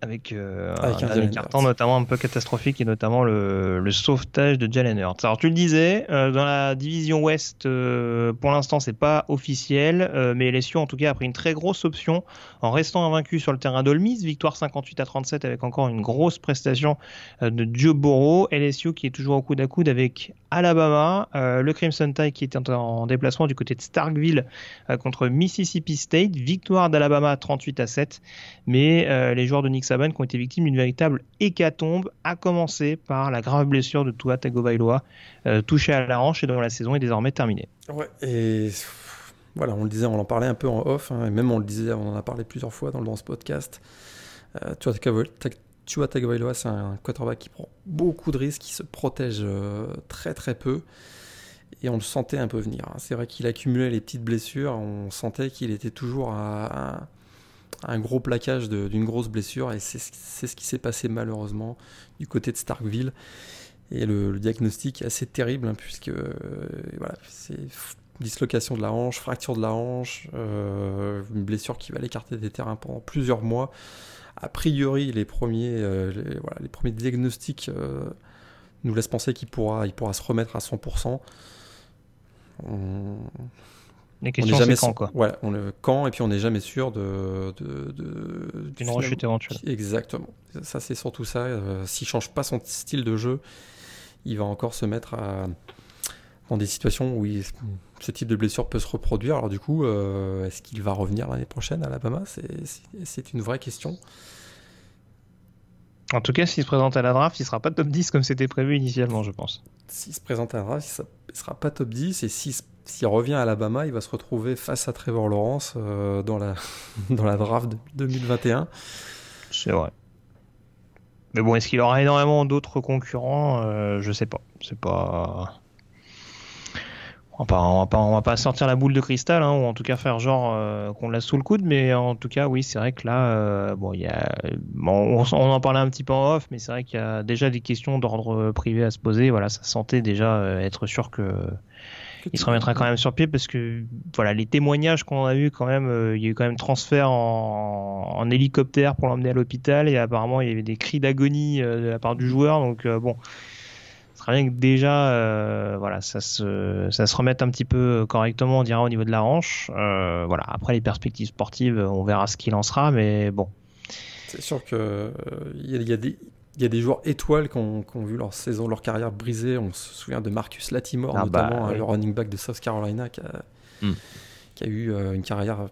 avec, euh, un, carton notamment un peu catastrophique et notamment le, le sauvetage de Jalen Hurts. Alors tu le disais, euh, dans la division Ouest, euh, pour l'instant c'est pas officiel, euh, mais LSU en tout cas a pris une très grosse option en restant invaincu sur le terrain d'Olmis, victoire 58 à 37 avec encore une grosse prestation de Joe Burrow. LSU qui est toujours au coude à coude avec Alabama, le Crimson Tide qui était en déplacement du côté de Starkville contre Mississippi State, victoire d'Alabama 38 à 7, mais les joueurs de Nick Saban qui ont été victimes d'une véritable hécatombe, à commencer par la grave blessure de Tua Tagovailoa, euh, touché à la hanche et dont la saison est désormais terminée. Ouais, et voilà, on le disait, on en parlait un peu en off, hein, et même on le disait, on en a parlé plusieurs fois dans, dans ce podcast. Euh, Tua Tagovailoa, c'est un quarterback qui prend beaucoup de risques, qui se protège euh, très très peu et on le sentait un peu venir. Hein. C'est vrai qu'il accumulait les petites blessures, on sentait qu'il était toujours à, un gros plaquage d'une grosse blessure et c'est ce qui s'est passé malheureusement du côté de Starkville. Et le, diagnostic est assez terrible hein, puisque euh, voilà, c'est dislocation de la hanche, fracture de la hanche, euh, une blessure qui va l'écarter des terrains pendant plusieurs mois. A priori, les premiers, euh, les, voilà, les, premiers diagnostics nous laissent penser qu'il pourra, il pourra se remettre à 100%. On, les questions, c'est quand, quoi. Ouais, on le quand, et puis on n'est jamais sûr de. de, de D'une rechute éventuelle. Exactement. Ça, c'est surtout ça. Euh, S'il change pas son style de jeu, il va encore se mettre à, dans des situations où ce type de blessure peut se reproduire. Alors, du coup, euh, est-ce qu'il va revenir l'année prochaine à Alabama? C'est une vraie question. En tout cas, s'il se présente à la draft, il sera pas top 10 comme c'était prévu initialement, je pense. S'il se présente à la draft, il sera pas top 10. Et s'il s'il revient à Alabama, il va se retrouver face à Trevor Lawrence euh, dans, la, [LAUGHS] dans la draft 2021. C'est vrai. Mais bon, est-ce qu'il aura énormément d'autres concurrents? Euh, Je sais pas. C'est pas. On va, pas, on va, pas, sortir la boule de cristal, hein, ou en tout cas faire genre euh, qu'on l'a sous le coude, mais en tout cas, oui, c'est vrai que là, bon, il y a, on, on, en parlait un petit peu en off, mais c'est vrai qu'il y a déjà des questions d'ordre privé à se poser. Voilà, ça sentait déjà être sûr que il se remettra quand même sur pied parce que voilà les témoignages qu'on a eu quand même euh, il y a eu quand même transfert en, hélicoptère pour l'emmener à l'hôpital et apparemment il y avait des cris d'agonie euh, de la part du joueur donc euh, bon bien que déjà voilà ça se ça se remette un petit peu correctement on dira au niveau de la hanche voilà après les perspectives sportives on verra ce qu'il en sera mais bon c'est sûr que il y, a des il y a des joueurs étoiles qui ont, vu leur saison, leur carrière brisée. On se souvient de Marcus Latimore, ah bah notamment, le running back de South Carolina, qui a, hmm. eu euh, une carrière,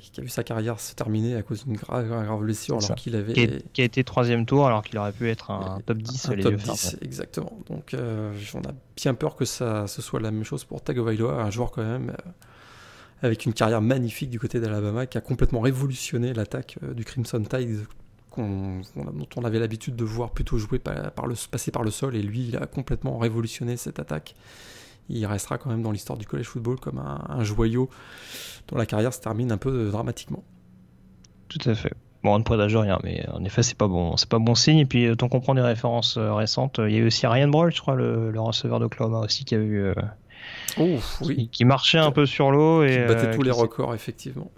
qui, a, vu sa carrière se terminer à cause d'une grave, grave, blessure, alors qu'il avait. Qui a, été troisième tour, alors qu'il aurait pu être un top 10. Un top 10, exactement. Donc, euh, on a bien peur que ça, ce soit la même chose pour Tagovailoa, un joueur quand même. Euh, avec une carrière magnifique du côté d'Alabama, qui a complètement révolutionné l'attaque du Crimson Tide dont on avait l'habitude de voir plutôt jouer par, le, passer par le sol, et lui, il a complètement révolutionné cette attaque. Il restera quand même dans l'histoire du college football comme un, joyau dont la carrière se termine un peu euh, dramatiquement. Tout à fait. Bon, on ne présage rien, mais en effet, c'est pas bon, c'est pas bon signe. Et puis, euh, tant qu'on prend des références euh, récentes, il y a eu aussi Ryan Broll, je crois, le, le receveur d'Oklahoma aussi, qui a eu oui. qui, marchait un peu sur l'eau et qui battait euh, tous les records effectivement.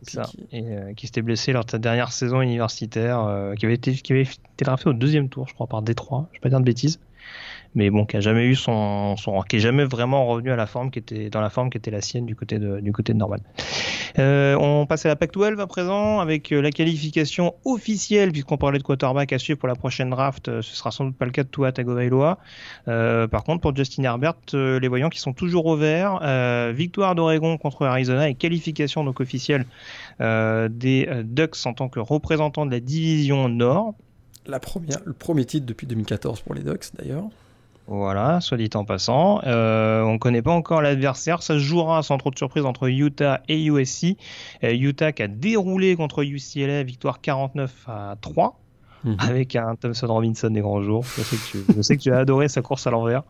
Et euh, qui s'était blessé lors de sa dernière saison universitaire, euh, qui avait été qui avait été drafté au deuxième tour, je crois, par Détroit. Je vais pas dire de bêtises mais bon, qui a jamais eu son, qui est jamais vraiment revenu à la forme qui était dans la forme qui était la sienne du côté de du côté de Norman. Euh, on passe à la Pac-12 à présent avec euh, la qualification officielle puisqu'on parlait de quarterback à suivre pour la prochaine draft. Euh, ce sera sans doute pas le cas de Tua Tagovailoa. Par contre, pour Justin Herbert, les voyants qui sont toujours au vert. victoire d'Oregon contre Arizona et qualification donc officielle des Ducks en tant que représentant de la division Nord. La première, le premier titre depuis 2014 pour les Ducks d'ailleurs. Voilà, soit dit en passant. Euh, on ne connaît pas encore l'adversaire. Ça se jouera sans trop de surprise entre Utah et USC. Euh, Utah qui a déroulé contre UCLA, victoire 49 à 3. Mhm. avec un Thompson Robinson des grands jours. Je sais que tu, je sais que tu as adoré sa course à l'envers.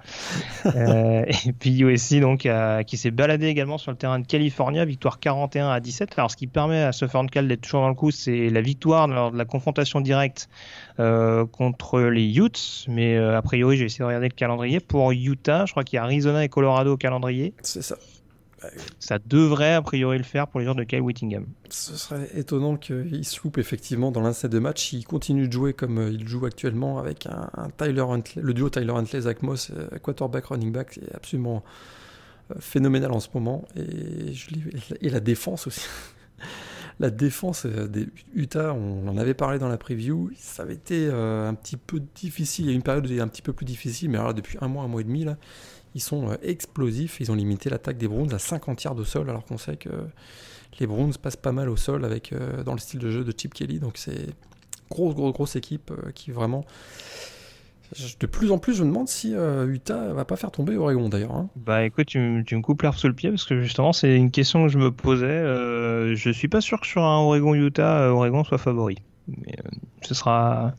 Euh, et puis USC donc qui s'est baladé également sur le terrain de California, victoire 41 à 17. Alors ce qui permet à ce Cal d'être toujours dans le coup, c'est la victoire lors de la confrontation directe euh, contre les Utes. Mais euh, a priori, j'ai essayé de regarder le calendrier pour Utah. Je crois qu'il y a Arizona et Colorado au calendrier. C'est ça. Ça devrait a priori le faire pour les joueurs de Kyle Whittingham. Ce serait étonnant qu'il se loupe effectivement dans l'un de matchs. Il continue de jouer comme euh, il joue actuellement avec un, Tyler le duo Tyler Huntley, Zach Moss, euh, quarterback, running back, c'est absolument euh, phénoménal en ce moment. Et, la défense aussi. [LAUGHS] la défense des Utah, on en avait parlé dans la preview, ça avait été un petit peu difficile. Il y a une période un petit peu plus difficile, mais alors depuis un mois, un mois et demi, là, ils sont euh, explosifs. Ils ont limité l'attaque des Browns à 50 yards de sol, alors qu'on sait que les Browns passent pas mal au sol avec, euh, dans le style de jeu de Chip Kelly. Donc c'est grosse, grosse, grosse équipe euh, qui vraiment. De plus en plus, je me demande si Utah va pas faire tomber Oregon d'ailleurs. Hein. Bah écoute, tu, me coupes l'herbe sous le pied parce que justement, c'est une question que je me posais. je suis pas sûr que sur un Oregon-Utah, Oregon soit favori. Mais ce sera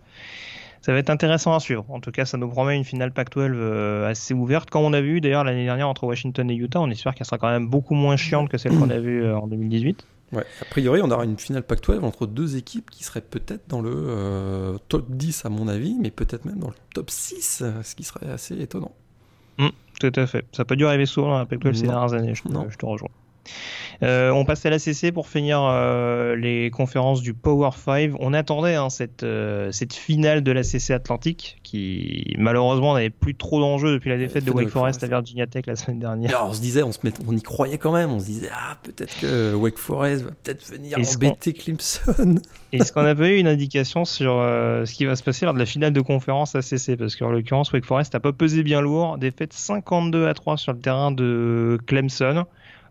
ça va être intéressant à suivre. En tout cas, ça nous promet une finale Pac-12 euh, assez ouverte. Comme on a vu d'ailleurs l'année dernière entre Washington et Utah, on espère qu'elle sera quand même beaucoup moins chiante que celle qu'on a vue euh, en 2018. Ouais, a priori, on aura une finale Pac-12 entre deux équipes qui seraient peut-être dans le euh, top 10 à mon avis, mais peut-être même dans le top 6, ce qui serait assez étonnant. Mmh, tout à fait. Ça peut dû arriver souvent dans la Pac-12 ces dernières années, je, je te rejoins. Euh, on passe à la CC pour finir euh, les conférences du Power 5. On attendait hein, cette, euh, cette finale de la CC Atlantique qui malheureusement n'avait plus trop d'enjeux depuis la défaite de Wake Forest à Virginia Tech la semaine dernière. on se disait, on, se met, on y croyait quand même, on se disait ah peut-être que Wake Forest va peut-être venir embêter Clemson. [LAUGHS] Est-ce qu'on a pas eu une indication sur ce qui va se passer lors de la finale de conférence ACC Parce qu'en l'occurrence Wake Forest n'a pas pesé bien lourd, défaite 52 à 3 sur le terrain de Clemson.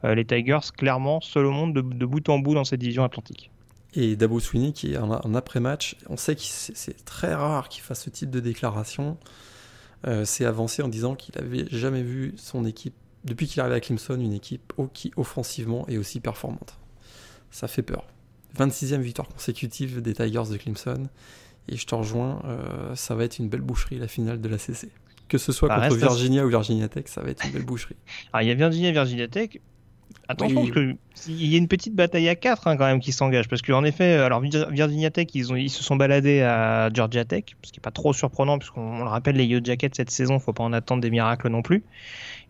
Euh, les Tigers, clairement, seul au monde de, bout en bout dans cette division atlantique. Et Dabo Sweeney, qui est en, après-match, on sait que c'est très rare qu'il fasse ce type de déclaration. Euh, s'est avancé en disant qu'il avait jamais vu son équipe, depuis qu'il est arrivé à Clemson, une équipe qui offensivement est aussi performante. Ça fait peur. 26e victoire consécutive des Tigers de Clemson. Et je te rejoins, euh, ça va être une belle boucherie la finale de la CC. Que ce soit contre Virginia ou Virginia Tech, ça va être une belle boucherie. [LAUGHS] Alors il y a Virginia et Virginia Tech. Attention, parce qu'il y a une petite bataille à 4 hein, quand même qui s'engage. Parce qu'en effet, euh, alors Virginia Tech, ils, ont, ils se sont baladés à Georgia Tech, ce qui n'est pas trop surprenant, puisqu'on le rappelle, les Yo Jackets cette saison, faut pas en attendre des miracles non plus.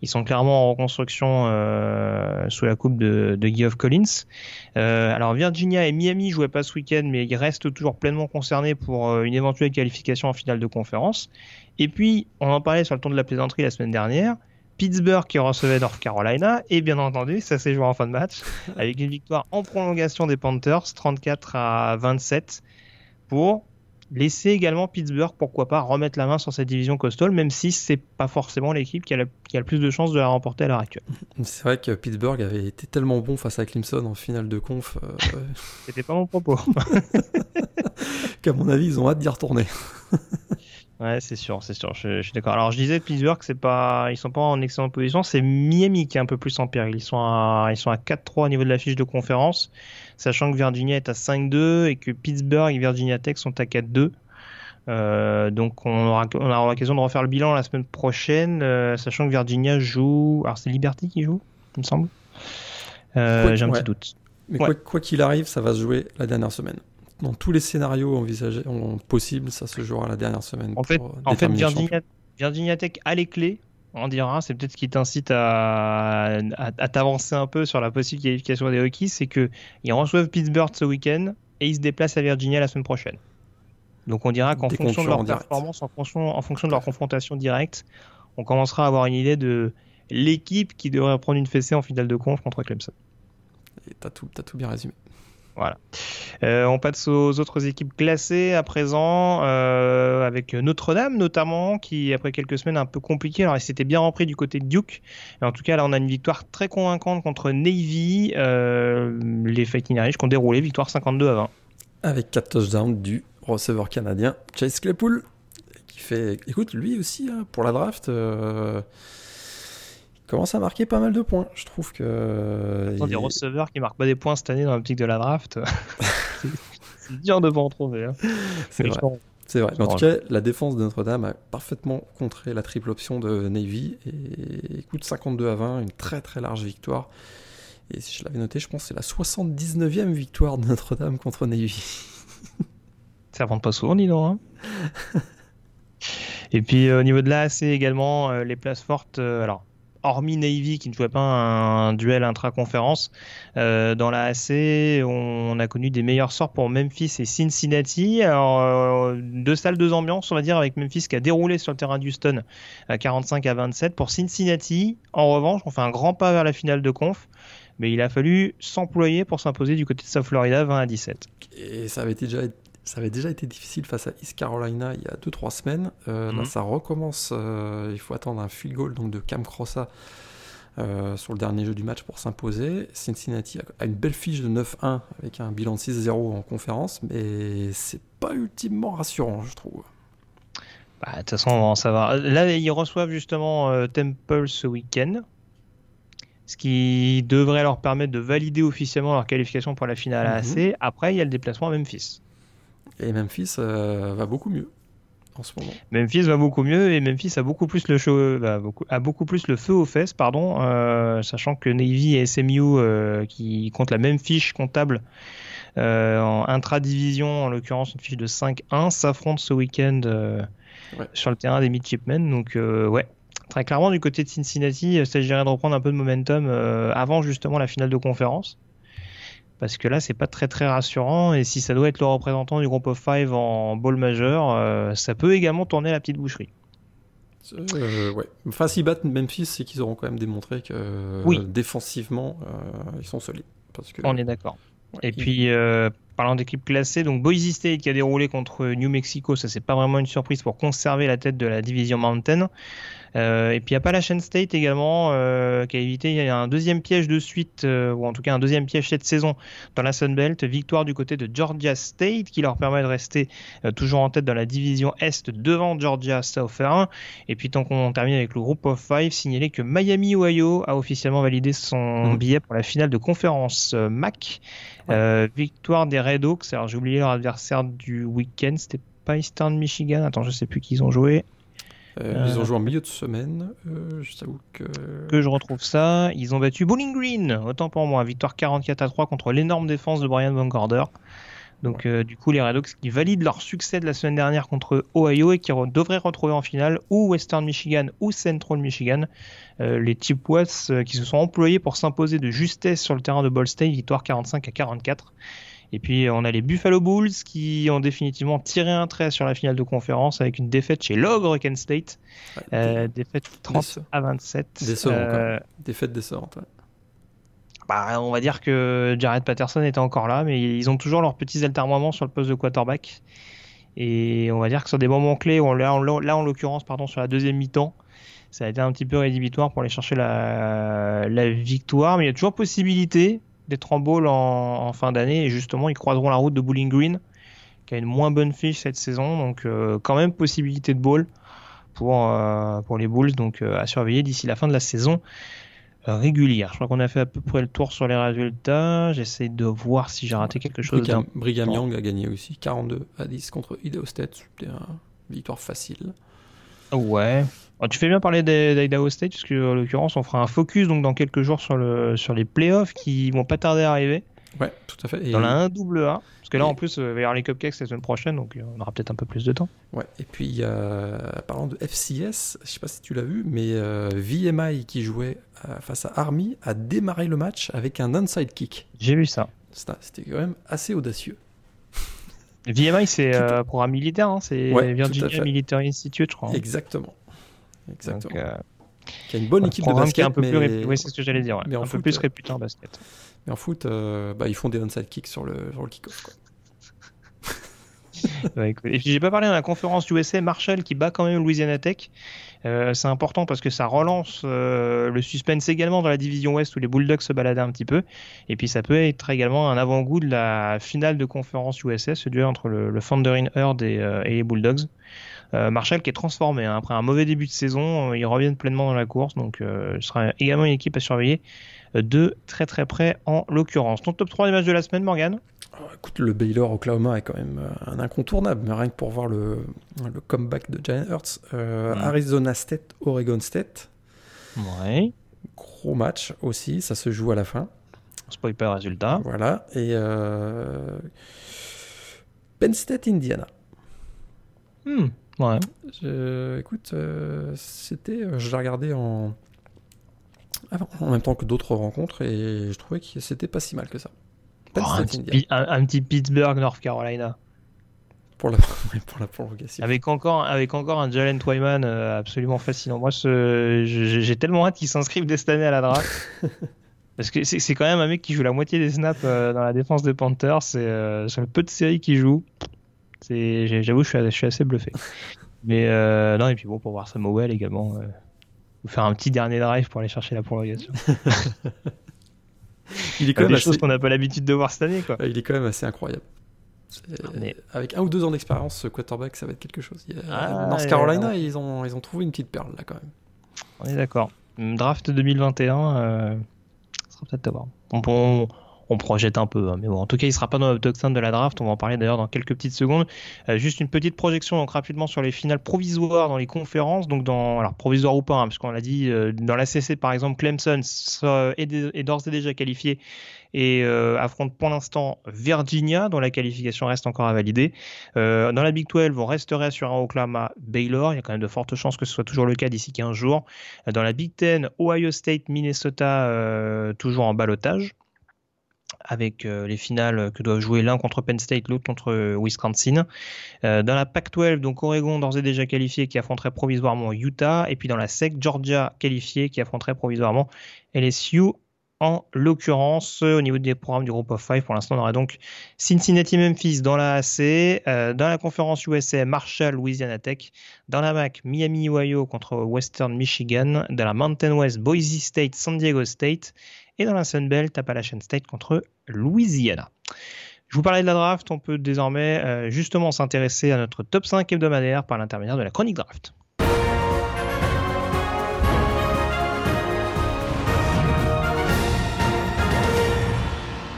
Ils sont clairement en reconstruction euh, sous la coupe de, de Geoff Collins. Euh, alors Virginia et Miami jouaient pas ce week-end, mais ils restent toujours pleinement concernés pour une éventuelle qualification en finale de conférence. Et puis, on en parlait sur le ton de la plaisanterie la semaine dernière. Pittsburgh qui recevait North Carolina et bien entendu ça s'est joué en fin de match [LAUGHS] avec une victoire en prolongation des Panthers 34 à 27 pour laisser également Pittsburgh pourquoi pas remettre la main sur cette division coastal même si c'est pas forcément l'équipe qui, a le plus de chances de la remporter à l'heure actuelle. [LAUGHS] C'est vrai que Pittsburgh avait été tellement bon face à Clemson en finale de conf. Euh, [LAUGHS] C'était pas mon propos. qu'à mon avis ils ont hâte d'y retourner. Ouais, c'est sûr, c'est sûr. Je, suis d'accord. Alors, je disais Pittsburgh, c'est pas, ils sont pas en excellente position. C'est Miami qui est un peu plus en péril. Ils sont à, ils sont à 4-3 au niveau de la fiche de conférence, sachant que Virginia est à 5-2 et que Pittsburgh et Virginia Tech sont à 4-2. Euh, donc on aura, on aura l'occasion de refaire le bilan la semaine prochaine, euh, sachant que Virginia joue. Alors c'est Liberty qui joue, il me semble. Euh, J'ai un petit doute. Mais quoi qu'il arrive, ça va se jouer la dernière semaine dans tous les scénarios envisagés, possibles, ça se jouera la dernière semaine. En fait, en fait Virginia, Tech a les clés, on dira. C'est peut-être ce qui t'incite à, à, t'avancer un peu sur la possible qualification des Hokies, c'est qu'ils reçoivent Pittsburgh ce week-end et ils se déplacent à Virginia la semaine prochaine. Donc on dira qu'en fonction de leur performance, en fonction, en fonction de leur confrontation directe, on commencera à avoir une idée de l'équipe qui devrait prendre une fessée en finale de conf contre Clemson. Et t'as tout, as tout bien résumé. Voilà. Euh, on passe aux autres équipes classées à présent, euh, avec Notre-Dame notamment, qui après quelques semaines un peu compliquées, alors s'était bien repris du côté de Duke. en tout cas, là, on a une victoire très convaincante contre Navy, euh, les Fighting Irish qui ont déroulé, victoire 52 à 20. Avec 4 touchdowns du receveur canadien Chase Claypool, qui fait. Écoute, lui aussi, hein, pour la draft, commence à marquer pas mal de points. Je trouve que. Des receveurs qui marquent pas des points cette année dans l'optique de la draft, [LAUGHS] c'est dur de pas en trouver. Hein. C'est vrai. C'est vrai. en tout cas, la défense de Notre-Dame a parfaitement contré la triple option de Navy. Et écoute, 52 à 20, une très très large victoire. Et si je l'avais noté, je pense que c'est la 79e victoire de Notre-Dame contre Navy. [LAUGHS] Ça rentre pas souvent, dis donc. Hein. [LAUGHS] Et puis euh, au niveau de l'AAC également, euh, les places fortes. Euh, alors, hormis Navy qui ne jouait pas un, duel intra-conférence, dans l'AAC, on, a connu des meilleurs sorts pour Memphis et Cincinnati. Alors, deux salles, deux ambiances, on va dire, avec Memphis qui a déroulé sur le terrain d'Houston à 45 à 27. Pour Cincinnati, en revanche, on fait un grand pas vers la finale de conf mais il a fallu s'employer pour s'imposer du côté de South Florida 20 à 17. Et ça avait déjà ça avait déjà été difficile face à East Carolina il y a 2-3 semaines. Euh, Là, mhm. ça recommence. Euh, il faut attendre un field goal donc, de Cam Crossa euh, sur le dernier jeu du match pour s'imposer. Cincinnati a une belle fiche de 9-1 avec un bilan de 6-0 en conférence, mais c'est pas ultimement rassurant, je trouve. Bah, de toute façon, on va en savoir. Là, ils reçoivent justement Temple ce week-end ce qui devrait leur permettre de valider officiellement leur qualification pour la finale AC. Mhm. Après, il y a le déplacement à Memphis. Et Memphis euh, va beaucoup mieux en ce moment. Memphis va beaucoup mieux et Memphis a beaucoup plus le, show, beaucoup, a beaucoup plus le feu aux fesses, pardon, euh, sachant que Navy et SMU, euh, qui comptent la même fiche comptable en intra-division, en l'occurrence une fiche de 5-1, s'affrontent ce week-end sur le terrain des Midshipmen. Donc, ouais, très clairement, du côté de Cincinnati, il s'agirait de reprendre un peu de momentum avant justement la finale de conférence parce que là c'est pas très très rassurant et si ça doit être le représentant du groupe of five en ball majeur, euh, ça peut également tourner la petite boucherie. Euh, ouais. Enfin, s'ils battent Memphis, c'est qu'ils auront quand même démontré que euh, défensivement, ils sont solides. Parce que... On est d'accord. et puis, parlant d'équipe classée, donc Boise State qui a déroulé contre New Mexico, ça c'est pas vraiment une surprise pour conserver la tête de la division Mountain. Euh, et puis Appalachian State également, euh, qui a évité il y a un deuxième piège de suite, euh, ou en tout cas un deuxième piège cette saison dans la Sun Belt. Victoire du côté de Georgia State qui leur permet de rester toujours en tête dans la division Est devant Georgia Southern. Et puis tant qu'on termine avec le groupe of five, signaler que Miami Ohio a officiellement validé son mmh. billet pour la finale de conférence MAC. victoire des Red Hawks. Alors j'ai oublié leur adversaire du week-end, c'était pas Eastern Michigan. Attends, je sais plus qui ils ont joué. Euh, ils ont joué en milieu de semaine. Euh, je t'avoue que. Que je retrouve ça. Ils ont battu Bowling Green, autant pour moi. Victoire 44 à 3 contre l'énorme défense de Brian Van Gorder. Donc, euh, du coup, les Red Hawks qui valident leur succès de la semaine dernière contre Ohio et qui devraient retrouver en finale ou Western Michigan ou Central Michigan. les Chippewas qui se sont employés pour s'imposer de justesse sur le terrain de Ball State, victoire 45 à 44. Et puis on a les Buffalo Bulls qui ont définitivement tiré un trait sur la finale de conférence avec une défaite chez l'ogre Kent State. Euh, défaite 30 à 27. Décevant, euh, Défaite décevante. Bah, on va dire que Jared Patterson était encore là, mais ils ont toujours leurs petits altermoiements sur le poste de quarterback. Et on va dire que sur des moments clés, là, en l'occurrence, pardon, sur la deuxième mi-temps, ça a été un petit peu rédhibitoire pour aller chercher la, la victoire. Mais il y a toujours possibilité en bowl en, fin d'année. Et justement, ils croiseront la route de Bowling Green, qui a une moins bonne fiche cette saison. Donc, euh, quand même, possibilité de bowl pour, euh, pour les Bulls. Donc, euh, à surveiller d'ici la fin de la saison régulière. Je crois qu'on a fait à peu près le tour sur les résultats. J'essaie de voir si j'ai raté quelque chose. Brigham, Young a gagné aussi 42 à 10 contre Idaho State. C'était une victoire facile. Ouais, tu fais bien parler d'Idaho State, parce que en l'occurrence, on fera un focus donc dans quelques jours sur, le, sur les playoffs qui vont pas tarder à arriver. Ouais, tout à fait. Et... Dans la 1 double A. Parce que là, en plus, euh, il va y avoir les cupcakes la semaine prochaine, donc euh, on aura peut-être un peu plus de temps. Ouais, et puis, parlant de FCS, je sais pas si tu l'as vu, mais euh, VMI qui jouait face à Army a démarré le match avec un inside kick. J'ai vu ça. C'était quand même assez audacieux. VMI, c'est [LAUGHS] programme militaire, hein, c'est Virginia Military Institute, je crois. Exactement. Exactement. Donc, euh, qui a une bonne équipe de basket. Un peu plus Oui, c'est ce que j'allais dire. Mais un peu plus euh, réputé en basket. Mais en foot, euh, bah, ils font des onside kicks sur le, sur le kick-off. [LAUGHS] et puis j'ai pas parlé dans la conférence USA, Marshall qui bat quand même Louisiana Tech. Euh, c'est important parce que ça relance euh, le suspense également dans la division Ouest où les Bulldogs se baladaient un petit peu. Et puis ça peut être également un avant-goût de la finale de conférence USA, ce duel entre le, le Thundering Herd et, et, les Bulldogs. Marshall qui est transformé. Hein. Après un mauvais début de saison, ils reviennent pleinement dans la course. Donc ce sera également une équipe à surveiller de très très près en l'occurrence. Ton top 3 des matchs de la semaine, Morgan oh, Écoute, le Baylor Oklahoma est quand même un incontournable, mais rien que pour voir le, le comeback de Giant Hurts. Mm. Arizona State, Oregon State. Ouais. Gros match aussi, ça se joue à la fin. On spoil pas le résultat. Voilà. Et euh... Penn State, Indiana. Hmm, ouais. écoute, euh, c'était, euh, je l'ai regardé en, en même temps que d'autres rencontres et je trouvais que c'était pas si mal que ça. Oh, un, petit, un, petit Pittsburgh, North Carolina. Pour la, [LAUGHS] pour la prolongation. Avec encore, avec encore un Jalen Twyman euh, absolument fascinant. Moi, j'ai tellement hâte qu'il s'inscrive dès cette année à la draft. [LAUGHS] Parce que c'est quand même un mec qui joue la moitié des snaps dans la défense des Panthers. C'est euh, sur le peu de séries qu'il joue. J'avoue, je, je, suis assez bluffé. Mais non, et puis bon, pour voir Samuel également. vous faire un petit dernier drive pour aller chercher la prolongation. il est quand même des choses qu'on n'a pas l'habitude de voir cette année. Quoi. Il est quand même assez incroyable. Avec un ou deux ans d'expérience, ce quarterback, ça va être quelque chose. Ah, North Carolina, ils, ont, ils ont trouvé une petite perle là quand même. On est d'accord. Draft 2021, euh, ça sera peut-être à voir. On, on, projette un peu, hein, mais bon, en tout cas, il sera pas dans le top 5 de la draft. On va en parler d'ailleurs dans quelques petites secondes. Euh, juste une petite projection donc rapidement sur les finales provisoires dans les conférences. Donc dans alors provisoire ou pas, hein, parce qu'on l'a dit euh, dans la CC par exemple, Clemson est d'ores et déjà qualifié et euh, affronte pour l'instant Virginia, dont la qualification reste encore à valider. Dans la Big 12, on resterait sur un Oklahoma Baylor. Il y a quand même de fortes chances que ce soit toujours le cas d'ici 15 jours. Dans la Big 10, Ohio State, Minnesota, toujours en balotage avec les finales que doivent jouer l'un contre Penn State, l'autre contre Wisconsin. dans la Pac-12, donc Oregon d'ores et déjà qualifié qui affronterait provisoirement Utah, et puis dans la SEC, Georgia qualifié qui affronterait provisoirement LSU en l'occurrence, au niveau des programmes du groupe of five, pour l'instant, on aurait donc Cincinnati-Memphis dans la AC, euh, dans la conférence USA, Marshall, Louisiana Tech, dans la MAC, Miami, Ohio contre Western Michigan, dans la Mountain West, Boise State, San Diego State, et dans la Sun Belt, Appalachian State contre Louisiana. Je vous parlais de la draft, on peut désormais euh, justement s'intéresser à notre top 5 hebdomadaire par l'intermédiaire de la chronique draft.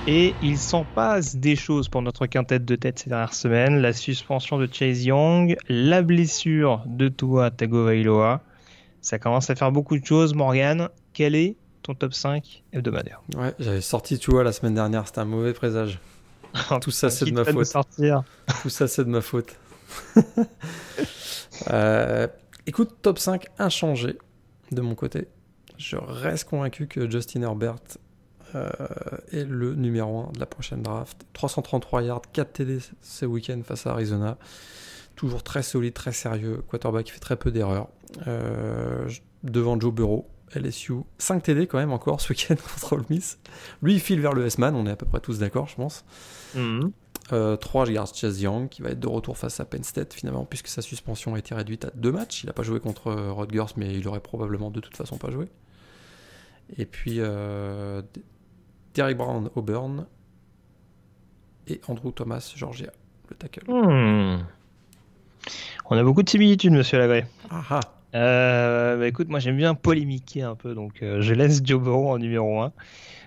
Et il s'en passe des choses pour notre quintette de tête ces dernières semaines. La suspension de Chase Young, la blessure de Tua Tagovailoa. Ça commence à faire beaucoup de choses. Morgan, quel est ton top 5 hebdomadaire Ouais, j'avais sorti Tua la semaine dernière, c'était un mauvais présage. [LAUGHS] Tout ça, c'est de ma faute. Sortir. Tout ça, c'est de ma faute. [LAUGHS] Euh, écoute, top 5 inchangé de mon côté. Je reste convaincu que Justin Herbert euh, et le numéro 1 de la prochaine draft. 333 yards, 4 TD ce week-end face à Arizona. Toujours très solide, très sérieux. Quarterback qui fait très peu d'erreurs. Euh, devant Joe Burrow, LSU. 5 TD quand même encore ce week-end [LAUGHS] contre Ole Miss. Lui, il file vers le S-Man, on est à peu près tous d'accord, je pense. 3, mhm. euh, je garde Chase Young, qui va être de retour face à Penn State, finalement, puisque sa suspension a été réduite à deux matchs. Il n'a pas joué contre Rutgers, mais il aurait probablement de toute façon pas joué. Et puis, euh, Terry Brown, Auburn. Et Andrew Thomas, Georgia, le tackle. Hmm. On a beaucoup de similitudes, monsieur Lagré. Ah, ah. Euh, bah écoute, moi j'aime bien polémiquer un peu, donc euh, je laisse Joe Burrow en numéro 1,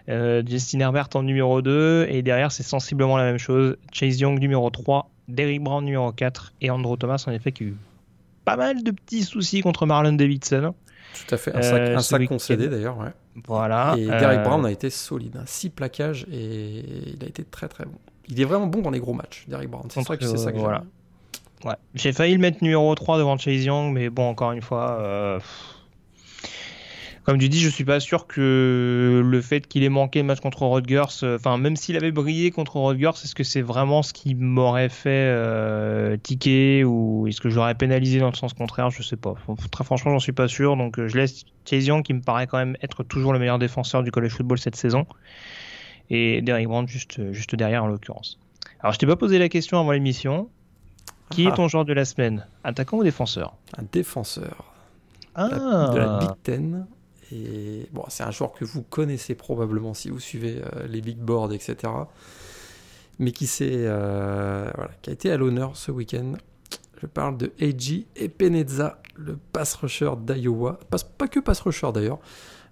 euh, Justin Herbert en numéro 2, et derrière c'est sensiblement la même chose. Chase Young numéro 3, Derrick Brown numéro 4, et Andrew Thomas en effet qui a eu pas mal de petits soucis contre Marlon Davidson. Tout à fait, un sac, un sac concédé d'ailleurs. Ouais. Voilà. Et Derek Brown a été solide, 6 hein. plaquages et il a été très très bon. Il est vraiment bon dans les gros matchs, Derek Brown. C'est ça que c'est ça que voilà. J'ai failli le mettre numéro 3 devant Chase Young, mais bon, encore une fois, euh, comme tu dis, je suis pas sûr que le fait qu'il ait manqué le match contre Rodgers, euh, enfin même s'il avait brillé contre Rodgers, est-ce que c'est vraiment ce qui m'aurait fait euh, tiquer ou est-ce que je l'aurais pénalisé dans le sens contraire? Je sais pas. Très franchement, j'en suis pas sûr. Donc euh, je laisse Chase Young qui me paraît quand même être toujours le meilleur défenseur du college football cette saison et Derrick Brown juste juste derrière en l'occurrence. Alors je t'ai pas posé la question avant l'émission. Qui est ah. ton joueur de la semaine? Attaquant ou défenseur? Un défenseur. Ah. de la Big Ten et bon, c'est un joueur que vous connaissez probablement si vous suivez euh, les big boards, etc. Mais qui, euh, voilà, qui a été à l'honneur ce week-end. Je parle de Eiji Epeneza, le pass rusher d'Iowa. Pas, pas que pass rusher d'ailleurs.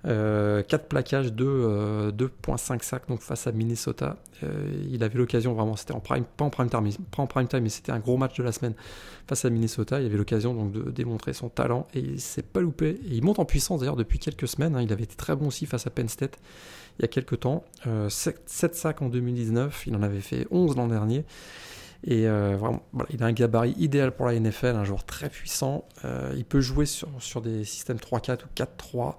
4 euh, plaquages, 2,5 euh, sacs donc face à Minnesota. Euh, il avait l'occasion vraiment, c'était en prime, pas en prime time, mais c'était un gros match de la semaine face à Minnesota. Il avait l'occasion donc de démontrer son talent et il s'est pas loupé. Il monte en puissance d'ailleurs depuis quelques semaines. Hein. Il avait été très bon aussi face à Penn State il y a quelques temps. 7, 7 sacs en 2019, il en avait fait 11 l'an dernier. Et vraiment, il a un gabarit idéal pour la NFL, un joueur très puissant. il peut jouer sur des systèmes 3-4 ou 4-3.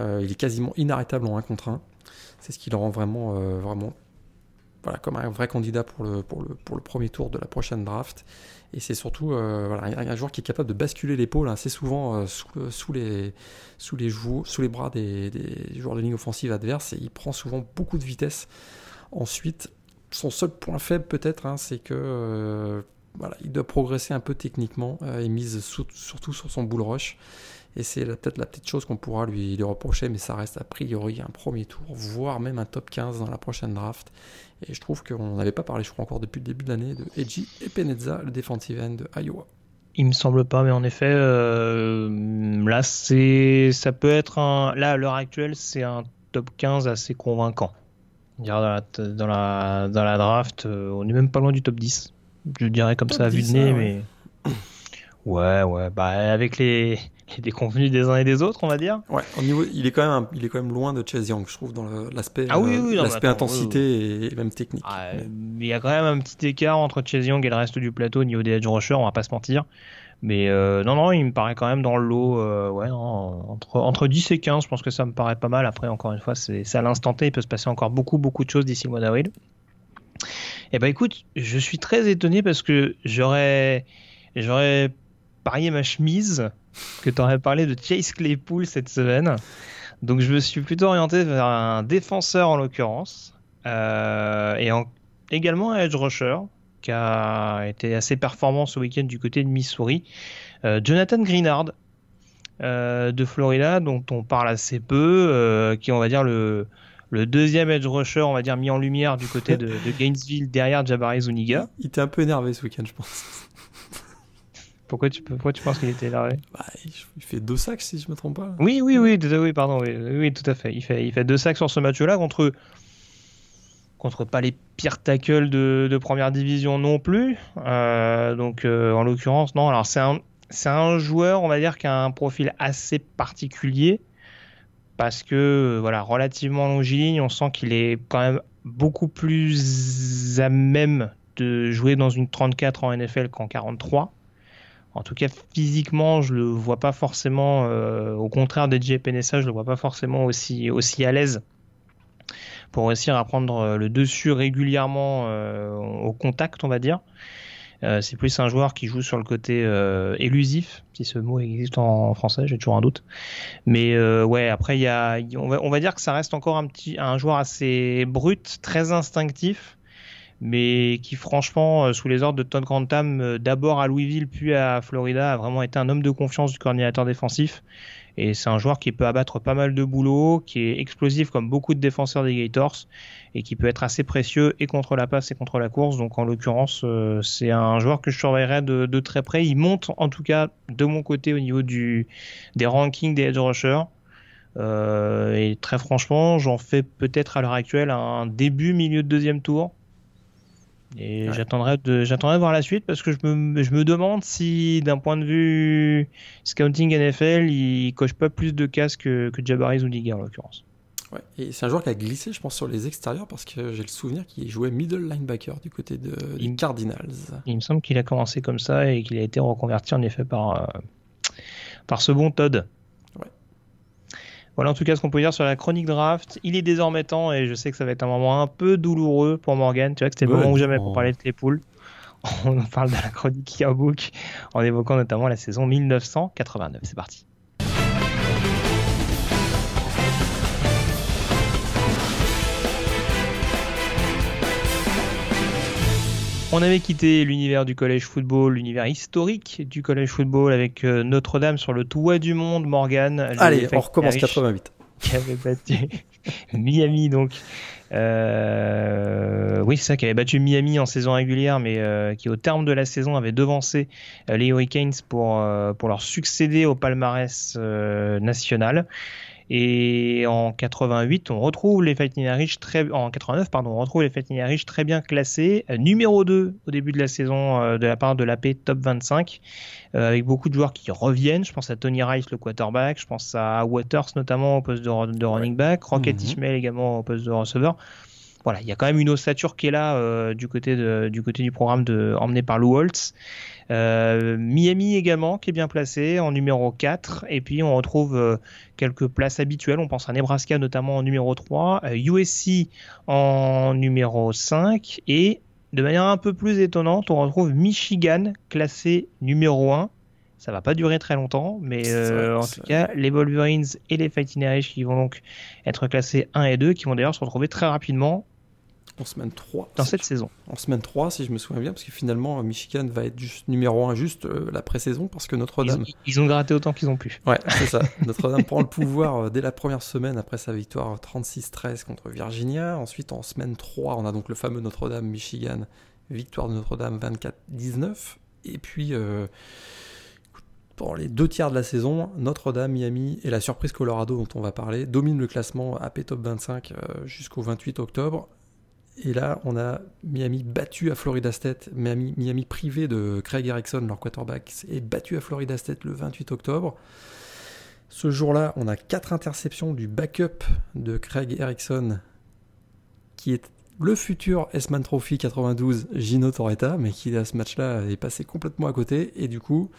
Euh, il est quasiment inarrêtable en 1 contre 1. C'est ce qui le rend vraiment, euh, vraiment voilà, comme un vrai candidat pour le, premier tour de la prochaine draft. Et c'est surtout euh, un, joueur qui est capable de basculer l'épaule assez souvent sous, les, sous, sous les bras des, joueurs de ligne offensive adverse et il prend souvent beaucoup de vitesse. Ensuite, son seul point faible peut-être, hein, c'est que il doit progresser un peu techniquement et mise surtout sur son bull rush. Et c'est peut-être la petite chose qu'on pourra lui, lui, reprocher, mais ça reste a priori un premier tour, voire même un top 15 dans la prochaine draft. Et je trouve qu'on n'avait pas parlé, je crois, encore depuis le début de l'année, de Eji Epeneza, le defensive end de Iowa. Il me semble pas, mais en effet, euh, là, c'est, ça peut être un, là, à l'heure actuelle, c'est un top 15 assez convaincant. Dans la, dans la, dans la draft, euh, on n'est même pas loin du top 10. Je dirais comme ça à vue de nez, mais. [CLEARS THROAT] Ouais, ouais, bah avec les, les déconvenus des uns et des autres, on va dire. Ouais, au niveau, il est quand même, il est quand même loin de Chase Young, je trouve, dans l'aspect, ah oui, l'aspect intensité et même technique. Ah, mais... Il y a quand même un petit écart entre Chase Young et le reste du plateau au niveau des edge rushers, on va pas se mentir. Mais euh, non, non, il me paraît quand même dans le lot, euh, ouais, entre, entre 10 et 15, je pense que ça me paraît pas mal. Après, encore une fois, c'est à l'instant T, il peut se passer encore beaucoup, beaucoup de choses d'ici le mois d'avril. Eh ben écoute, je suis très étonné parce que j'aurais, j'aurais parié ma chemise que tu aurais parlé de Chase Claypool cette semaine. Donc je me suis plutôt orienté vers un défenseur en l'occurrence, euh, et également un edge rusher qui a été assez performant ce week-end du côté de Missouri. Euh, Jonathan Greenard euh, de Florida, dont on parle assez peu, qui est on va dire le, le deuxième edge rusher, on va dire mis en lumière du côté de, de Gainesville derrière Jabari Zuniga. Il était un peu énervé ce week-end, je pense. Pourquoi tu, pourquoi tu penses qu'il était là bah, Il fait deux sacs si je me trompe pas. Oui, oui, oui, oui pardon, oui, oui, tout à fait. Il fait, il fait deux sacs sur ce match-là contre, contre pas les pires tackles de, de première division non plus. Euh, donc euh, en l'occurrence, non. Alors c'est un, c'est un joueur, on va dire, qui a un profil assez particulier parce que voilà, relativement longiligne, on sent qu'il est quand même beaucoup plus à même de jouer dans une 34 en NFL qu'en 43. En tout cas, physiquement, je le vois pas forcément, euh, au contraire des PNSA, je le vois pas forcément aussi, aussi à l'aise pour réussir à prendre euh, le dessus régulièrement euh, au contact, on va dire. c'est plus un joueur qui joue sur le côté élusif, si ce mot existe en, français, j'ai toujours un doute. Mais ouais, après, y a, on va, on va, dire que ça reste encore un petit, un joueur assez brut, très instinctif mais qui franchement, euh, sous les ordres de Todd Grantham, euh, d'abord à Louisville puis à Florida, a vraiment été un homme de confiance du coordinateur défensif. Et c'est un joueur qui peut abattre pas mal de boulot, qui est explosif comme beaucoup de défenseurs des Gators, et qui peut être assez précieux et contre la passe et contre la course. Donc en l'occurrence, euh, c'est un joueur que je surveillerai de, très près. Il monte en tout cas de mon côté au niveau du, des rankings des edge rushers. et très franchement, j'en fais peut-être à l'heure actuelle un début milieu de deuxième tour et j'attendrai de, j'attendrai voir la suite parce que je me, je me demande si, d'un point de vue scouting NFL, il coche pas plus de casques que, que Jabari Zuniga en l'occurrence. Ouais. Et c'est un joueur qui a glissé, je pense, sur les extérieurs parce que j'ai le souvenir qu'il jouait middle linebacker du côté de, des Cardinals. Il me semble qu'il a commencé comme ça et qu'il a été reconverti en effet par, euh, par ce bon Todd. Voilà en tout cas ce qu'on peut dire sur la chronique draft. Il est désormais temps et je sais que ça va être un moment un peu douloureux pour Morgan. Tu vois que c'était le moment ou jamais pour parler de Claypool. [LAUGHS] On parle de la chronique Yearbook en évoquant notamment la saison 1989. C'est parti. On avait quitté l'univers du collège football, l'univers historique du collège football avec euh, Notre-Dame sur le toit du monde, Morgan. Allez, on recommence 88. [LAUGHS] Qui avait battu [LAUGHS] Miami donc. Euh, oui, c'est ça, qui avait battu Miami en saison régulière, mais qui au terme de la saison avait devancé les Hurricanes pour, pour leur succéder au palmarès national. Et en 88, on retrouve les Fighting Irish très, en 89, pardon, on retrouve les Fighting Irish très bien classés, euh, numéro 2 au début de la saison euh, de la part de l'AP Top 25, euh, avec beaucoup de joueurs qui reviennent. Je pense à Tony Rice, le quarterback, je pense à Waters notamment au poste de, running back, Rocket mm Ishmael également au poste de receveur voilà, il y a quand même une ossature qui est là du côté de, du côté du programme de, emmené par Lou Holtz. Euh, Miami également qui est bien placé en numéro 4 et puis on retrouve euh, quelques places habituelles, on pense à Nebraska notamment en numéro 3, USC euh, en numéro 5 et de manière un peu plus étonnante, on retrouve Michigan classé numéro 1 ça va pas durer très longtemps, mais en tout cas, les Wolverines et les Fighting Irish qui vont donc être classés 1 et 2, qui vont d'ailleurs se retrouver très rapidement en semaine 3. Dans cette saison. En semaine 3, si je me souviens bien, parce que finalement, Michigan va être juste numéro 1 juste euh, la pré-saison, parce que Notre-Dame. Ils, ont gratté autant qu'ils ont pu. Ouais, c'est ça. [LAUGHS] Notre-Dame prend le pouvoir euh, dès la première semaine après sa victoire 36-13 contre Virginia. Ensuite, en semaine 3, on a donc le fameux Notre-Dame-Michigan, victoire de Notre-Dame 24-19. Et puis. Euh, pour les deux tiers de la saison, Notre-Dame, Miami et la surprise Colorado dont on va parler dominent le classement AP Top 25 jusqu'au 28 octobre et là, on a Miami battu à Florida State, Miami, privé de Craig Erickson, leur quarterback, et battu à Florida State le 28 octobre. Ce jour-là, on a quatre interceptions du backup de Craig Erickson, qui est le futur S-Man Trophy 92 Gino Torretta, mais qui à ce match-là est passé complètement à côté. Et du coup,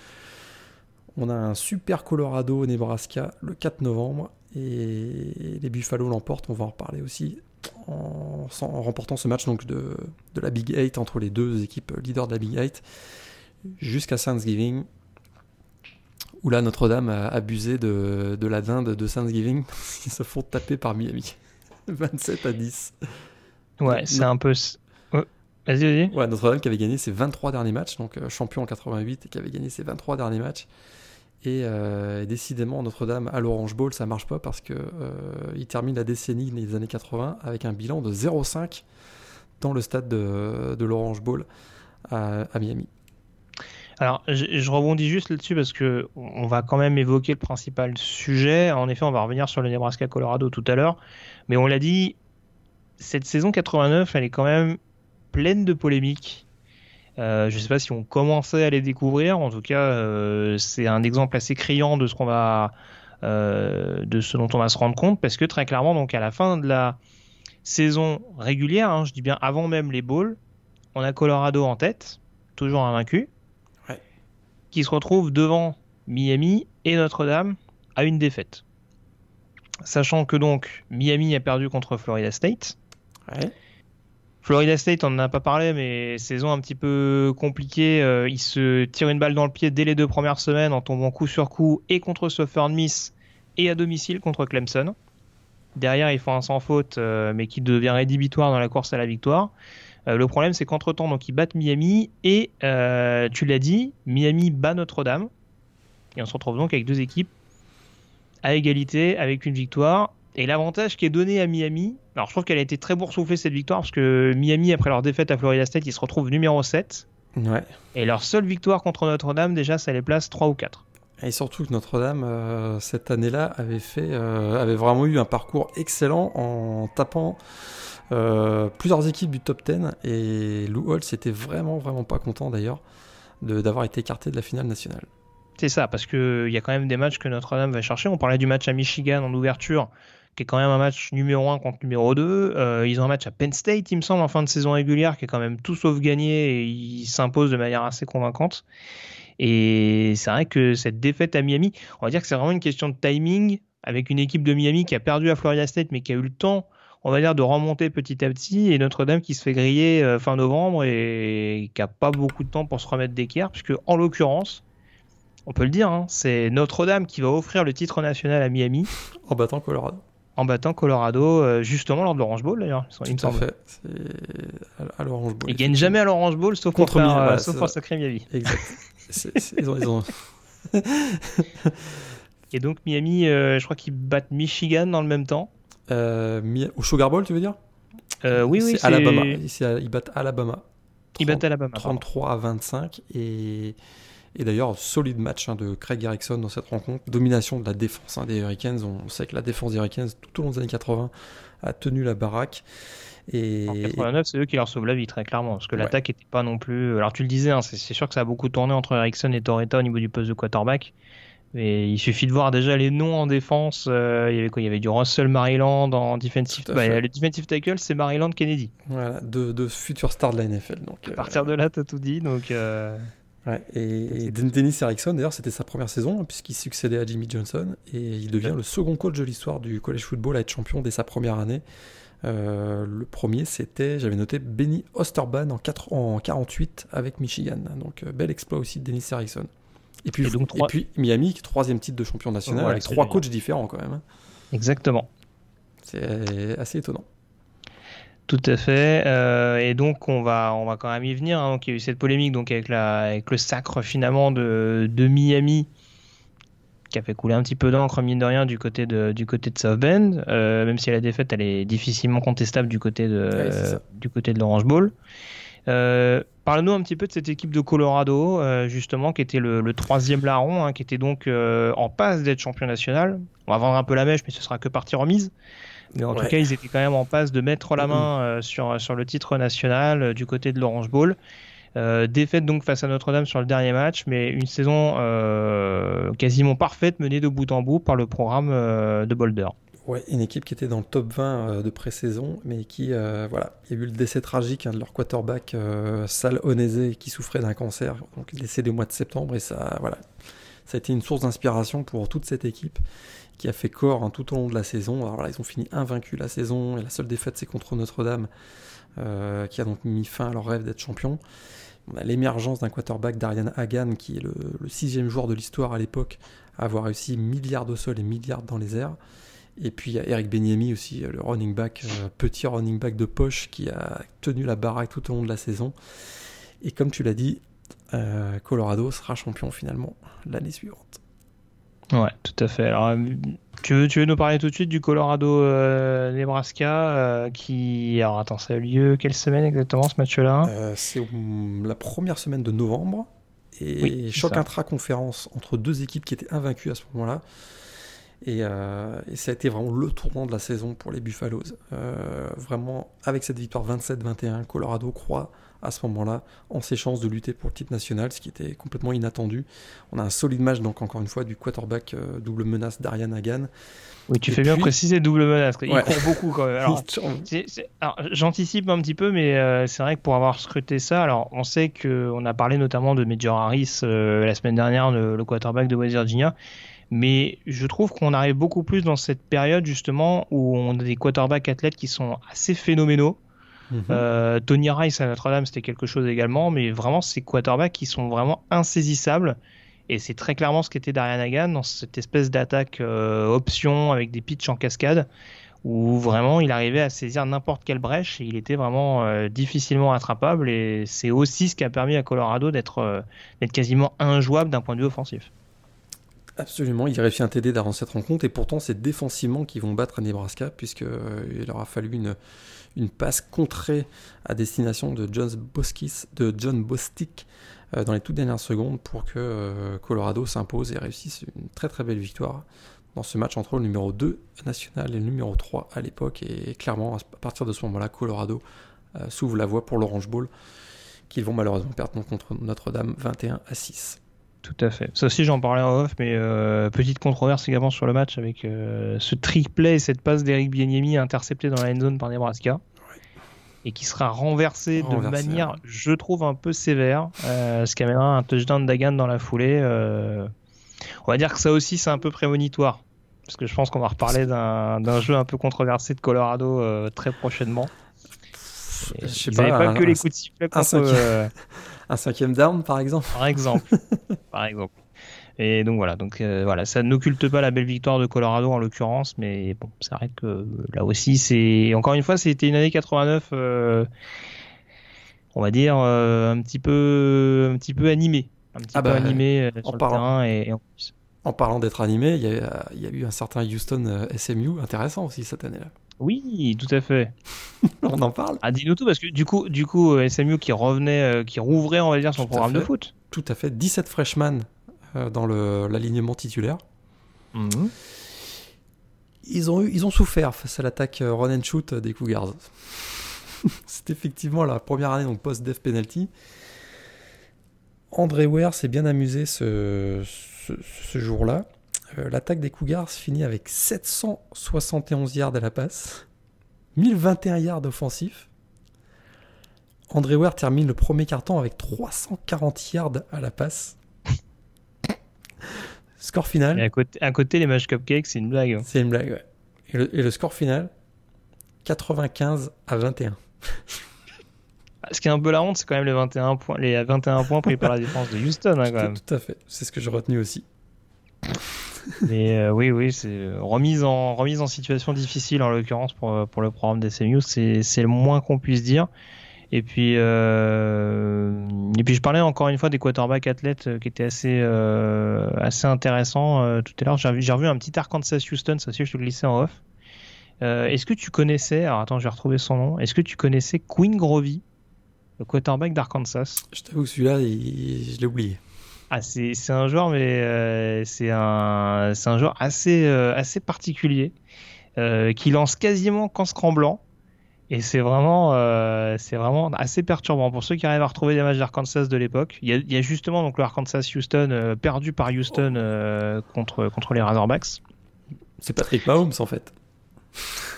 on a un super Colorado Nebraska le 4 novembre. Et les Buffalo l'emportent, on va en reparler aussi en, remportant ce match donc de, la Big 8 entre les deux équipes leaders de la Big 8 jusqu'à Thanksgiving où là Notre-Dame a abusé de, la dinde de Thanksgiving. [LAUGHS] Ils se font taper par Miami. [LAUGHS] 27 à 10 ouais c'est un peu vas-y vas-y. Ouais Notre-Dame qui avait gagné ses 23 derniers matchs donc euh, champion en 88 et qui avait gagné ses 23 derniers matchs euh, et décidément, Notre-Dame à l'Orange Bowl, ça marche pas parce que euh, il termine la décennie des années 80 avec un bilan de 0,5 dans le stade de, l'Orange Bowl à, Miami. Alors, je, rebondis juste là-dessus parce que on va quand même évoquer le principal sujet. En effet, on va revenir sur le Nebraska-Colorado tout à l'heure, mais on l'a dit, cette saison 89, elle est quand même pleine de polémiques euh, je ne sais pas si on commençait à les découvrir. En tout cas, euh, c'est un exemple assez criant de ce qu'on va, euh, de ce dont on va se rendre compte, parce que très clairement, donc à la fin de la saison régulière, hein, je dis bien avant même les bowls, on a Colorado en tête, toujours invaincu, ouais. qui se retrouve devant Miami et Notre-Dame à une défaite. Sachant que donc Miami a perdu contre Florida State. Ouais. Florida State, on n'en a pas parlé, mais saison un petit peu compliquée. Euh, ils se tirent une balle dans le pied dès les deux premières semaines en tombant coup sur coup et contre Southern Miss et à domicile contre Clemson. Derrière, ils font un sans faute, euh, mais qui devient rédhibitoire dans la course à la victoire. Euh, le problème, c'est qu'entre-temps, donc, ils battent Miami et, tu l'as dit, Miami bat Notre-Dame. Et on se retrouve donc avec deux équipes à égalité avec une victoire. Et l'avantage qui est donné à Miami, alors je trouve qu'elle a été très boursouflée cette victoire parce que Miami, après leur défaite à Florida State, ils se retrouvent numéro 7. Ouais. Et leur seule victoire contre Notre-Dame, déjà, ça les place 3 ou 4. Et surtout que Notre-Dame, euh, cette année-là, avait, fait, euh, avait vraiment eu un parcours excellent en tapant euh, plusieurs équipes du top 10. Et Lou Holtz était vraiment, vraiment pas content d'ailleurs d'avoir été écarté de la finale nationale. C'est ça, parce qu'il y a quand même des matchs que Notre-Dame va chercher. On parlait du match à Michigan en ouverture qui est quand même un match numéro 1 contre numéro 2. Euh, ils ont un match à Penn State, il me semble, en fin de saison régulière, qui est quand même tout sauf gagné et ils s'imposent de manière assez convaincante. Et c'est vrai que cette défaite à Miami, on va dire que c'est vraiment une question de timing avec une équipe de Miami qui a perdu à Florida State mais qui a eu le temps, on va dire, de remonter petit à petit et Notre-Dame qui se fait griller euh, fin novembre et qui a pas beaucoup de temps pour se remettre d'équerre puisque en l'occurrence, on peut le dire, hein, c'est Notre-Dame qui va offrir le titre national à Miami en battant Colorado en battant Colorado euh, justement lors de l'Orange Bowl d'ailleurs. Tout à fait. À l'Orange Bowl. Ils gagnent jamais à l'Orange Bowl sauf contre Miami, euh, sauf sacré Miami. Exact. [LAUGHS] ils ont, [LAUGHS] Et donc Miami, euh, je crois qu'ils battent Michigan dans le même temps. au Sugar Bowl, tu veux dire? Euh, oui, oui, c'est Alabama. Ils battent Alabama. Ils battent Alabama. 33 à 25 et et d'ailleurs, solide match hein, de Craig Erickson dans cette rencontre. Domination de la défense hein, des Hurricanes. On sait que la défense des Hurricanes, tout au long des années 80, a tenu la baraque. Et... En 89, c'est eux qui leur sauvent la vie, très clairement. Parce que l'attaque n'était pas non plus. Alors, tu le disais, hein, c'est sûr que ça a beaucoup tourné entre Erickson et Torretta au niveau du poste de quarterback. Et il suffit de voir déjà les noms en défense. Euh, il y avait quoi Il y avait du Russell Maryland en defensive. Bah, le defensive tackle, c'est Maryland Kennedy. Voilà, deux, futurs stars de la NFL. Donc, à partir de là, tu as tout dit. Donc, euh, et, Dennis Erickson, d'ailleurs, c'était sa première saison, puisqu'il succédait à Jimmy Johnson, et il devient le second coach de l'histoire du college football à être champion dès sa première année. Euh, le premier, c'était, j'avais noté, Benny Osterban en, 4, en 48 avec Michigan. Donc, euh, bel exploit aussi de Dennis Erickson. Et puis, donc, et puis Miami, troisième titre de champion national, avec trois coachs différents quand même. Hein. Exactement. C'est assez étonnant. Tout à fait. Euh, et donc on va, on va quand même y venir. Hein. Donc il y a eu cette polémique donc avec, la, avec le sacre finalement de, de Miami qui a fait couler un petit peu d'encre mine de rien du côté de, du côté de South Bend, euh, même si la défaite elle est difficilement contestable du côté de, du côté de l'Orange Bowl. Euh, Parle-nous un petit peu de cette équipe de Colorado, euh, justement, qui était le, troisième larron, hein, qui était donc euh, en passe d'être champion national. On va vendre un peu la mèche, mais ce sera que partie remise. Mais en tout cas, ils étaient quand même en passe de mettre la main euh, sur, sur le titre national euh, du côté de l'Orange Bowl. Euh, défaite donc face à Notre-Dame sur le dernier match, mais une saison quasiment parfaite menée de bout en bout par le programme de Boulder. Ouais, une équipe qui était dans le top 20 de pré-saison, mais qui, voilà, il y a eu le décès tragique hein, de leur quarterback Sal Onese qui souffrait d'un cancer, donc décédé au mois de septembre, et ça, voilà, ça a été une source d'inspiration pour toute cette équipe qui a fait corps hein, tout au long de la saison. Alors là, ils ont fini invaincus la saison et la seule défaite c'est contre Notre-Dame, euh, qui a donc mis fin à leur rêve d'être champion. On a l'émergence d'un quarterback d'Ariane Hagan, qui est le, sixième joueur de l'histoire à l'époque à avoir réussi milliards au sol et milliards dans les airs. Et puis il y a Eric Benyemi aussi, le running back, euh, petit running back de poche qui a tenu la baraque tout au long de la saison. Et comme tu l'as dit, euh, Colorado sera champion finalement l'année suivante. Ouais, tout à fait. Alors, euh, tu veux, tu veux nous parler tout de suite du Colorado euh, Nebraska euh, qui. Alors, attends, ça a eu lieu quelle semaine exactement ce match-là? C'est la première semaine de novembre et choc intra-conférence entre deux équipes qui étaient invaincues à ce moment-là. Et, et, ça a été vraiment le tournant de la saison pour les Buffaloes. vraiment, avec cette victoire 27-21, Colorado croit à ce moment-là en ses chances de lutter pour le titre national, ce qui était complètement inattendu. On a un solide match, donc encore une fois, du quarterback euh, double menace d'Ariane Hagan. Oui, tu fais bien préciser double menace. Il court beaucoup quand même. [LAUGHS] j'anticipe un petit peu, mais euh, c'est vrai que pour avoir scruté ça, alors on sait qu'on a parlé notamment de Major Harris euh, la semaine dernière, le, le, quarterback de West Virginia. Mais je trouve qu'on arrive beaucoup plus dans cette période justement où on a des quarterbacks athlètes qui sont assez phénoménaux Mhm. Euh, Tony Rice à Notre-Dame, c'était quelque chose également, mais vraiment, ces quarterbacks qui sont vraiment insaisissables. Et c'est très clairement ce qu'était Darian Hagan dans cette espèce d'attaque euh, option avec des pitchs en cascade, où vraiment il arrivait à saisir n'importe quelle brèche et il était vraiment euh, difficilement attrapable. Et c'est aussi ce qui a permis à Colorado d'être quasiment injouable d'un point de vue offensif. Absolument, il réussit un TD dans cette rencontre et pourtant c'est défensivement qu'ils vont battre Nebraska puisqu'il aura fallu une, une passe contrée à destination de John, Boskis, de John Bostic euh, dans les toutes dernières secondes pour que euh, Colorado s'impose et réussisse une très très belle victoire dans ce match entre le numéro 2 national et le numéro 3 à l'époque. Et clairement, à partir de ce moment-là, Colorado euh, s'ouvre la voie pour l'Orange Bowl, qu'ils vont malheureusement perdre contre Notre-Dame 21 à 6. Tout à fait. Ça aussi, j'en parlais en off, mais euh, petite controverse également sur le match avec euh, ce trick play et cette passe d'Eric Bieniemi interceptée dans la end zone par Nebraska. Et qui sera renversé, de manière, je trouve, un peu sévère. Euh, ce qui amènera un touchdown d'Agan dans la foulée. on va dire que ça aussi, c'est un peu prémonitoire. Parce que je pense qu'on va reparler d'un jeu un peu controversé de Colorado très prochainement. Je sais pas, pas que les coups de sifflet contre, un cinquième down, par exemple. Par exemple. [LAUGHS] par exemple. Et donc voilà, donc euh, voilà, ça n'occulte pas la belle victoire de Colorado en l'occurrence, mais bon, c'est vrai que là aussi, c'est encore une fois, c'était une année 89, euh, on va dire euh, un petit peu, un petit peu animé, un petit ah peu bah, animé sur le terrain et, en En parlant d'être animé, il y, a, il y, a, eu un certain Houston SMU intéressant aussi cette année-là. Oui, tout à fait. [LAUGHS] On en parle Ah, dis-nous tout, parce que du coup, du coup euh, SMU qui revenait, euh, qui rouvrait, on va dire, son Tout programme de foot. Tout à fait. 17 freshmen euh, dans l'alignement titulaire. Mhm. Ils ont, eu, ils ont souffert face à l'attaque run and shoot des Cougars. [LAUGHS] C'est effectivement la première année donc post-death penalty. André Ware s'est bien amusé ce, ce, ce jour-là. Euh, L'attaque des Cougars finit avec 771 yards à la passe, 1021 yards offensifs. André Ware termine le premier carton avec 340 yards à la passe. Score final. Et à côté, à côté, les matchs cupcakes, c'est une blague. hein. C'est une blague, ouais. Et le, et le score final 95 à 21. Ah, Ce qui est un peu la honte, c'est quand même les 21 points, les 21 points pris par la défense de Houston, hein, quand même. Tout à fait. C'est ce que j'ai retenu aussi. Mais euh, oui, oui, c'est euh, remise en situation difficile en l'occurrence pour euh, le programme des SMU, c'est le moins qu'on puisse dire. Et puis je parlais encore une fois des quarterbacks athlètes qui étaient assez assez intéressants tout à l'heure. J'ai revu, un petit Arkansas Houston, ça aussi je te glissais en off. Est-ce que tu connaissais, alors attends, je vais retrouver son nom. Est-ce que tu connaissais Quinn Grovey, le quarterback d'Arkansas? Je t'avoue que celui-là, il- je l'ai oublié. Ah, c'est un joueur, mais euh, c'est un, joueur assez, euh, assez particulier euh, qui lance quasiment qu'en scramblant. Et c'est vraiment, euh, c'est vraiment assez perturbant pour ceux qui arrivent à retrouver des matchs d'Arkansas de l'époque. Il y a, il y a justement donc le Arkansas-Houston euh, perdu par Houston euh, contre, contre les Razorbacks. C'est Patrick Mahomes, en fait.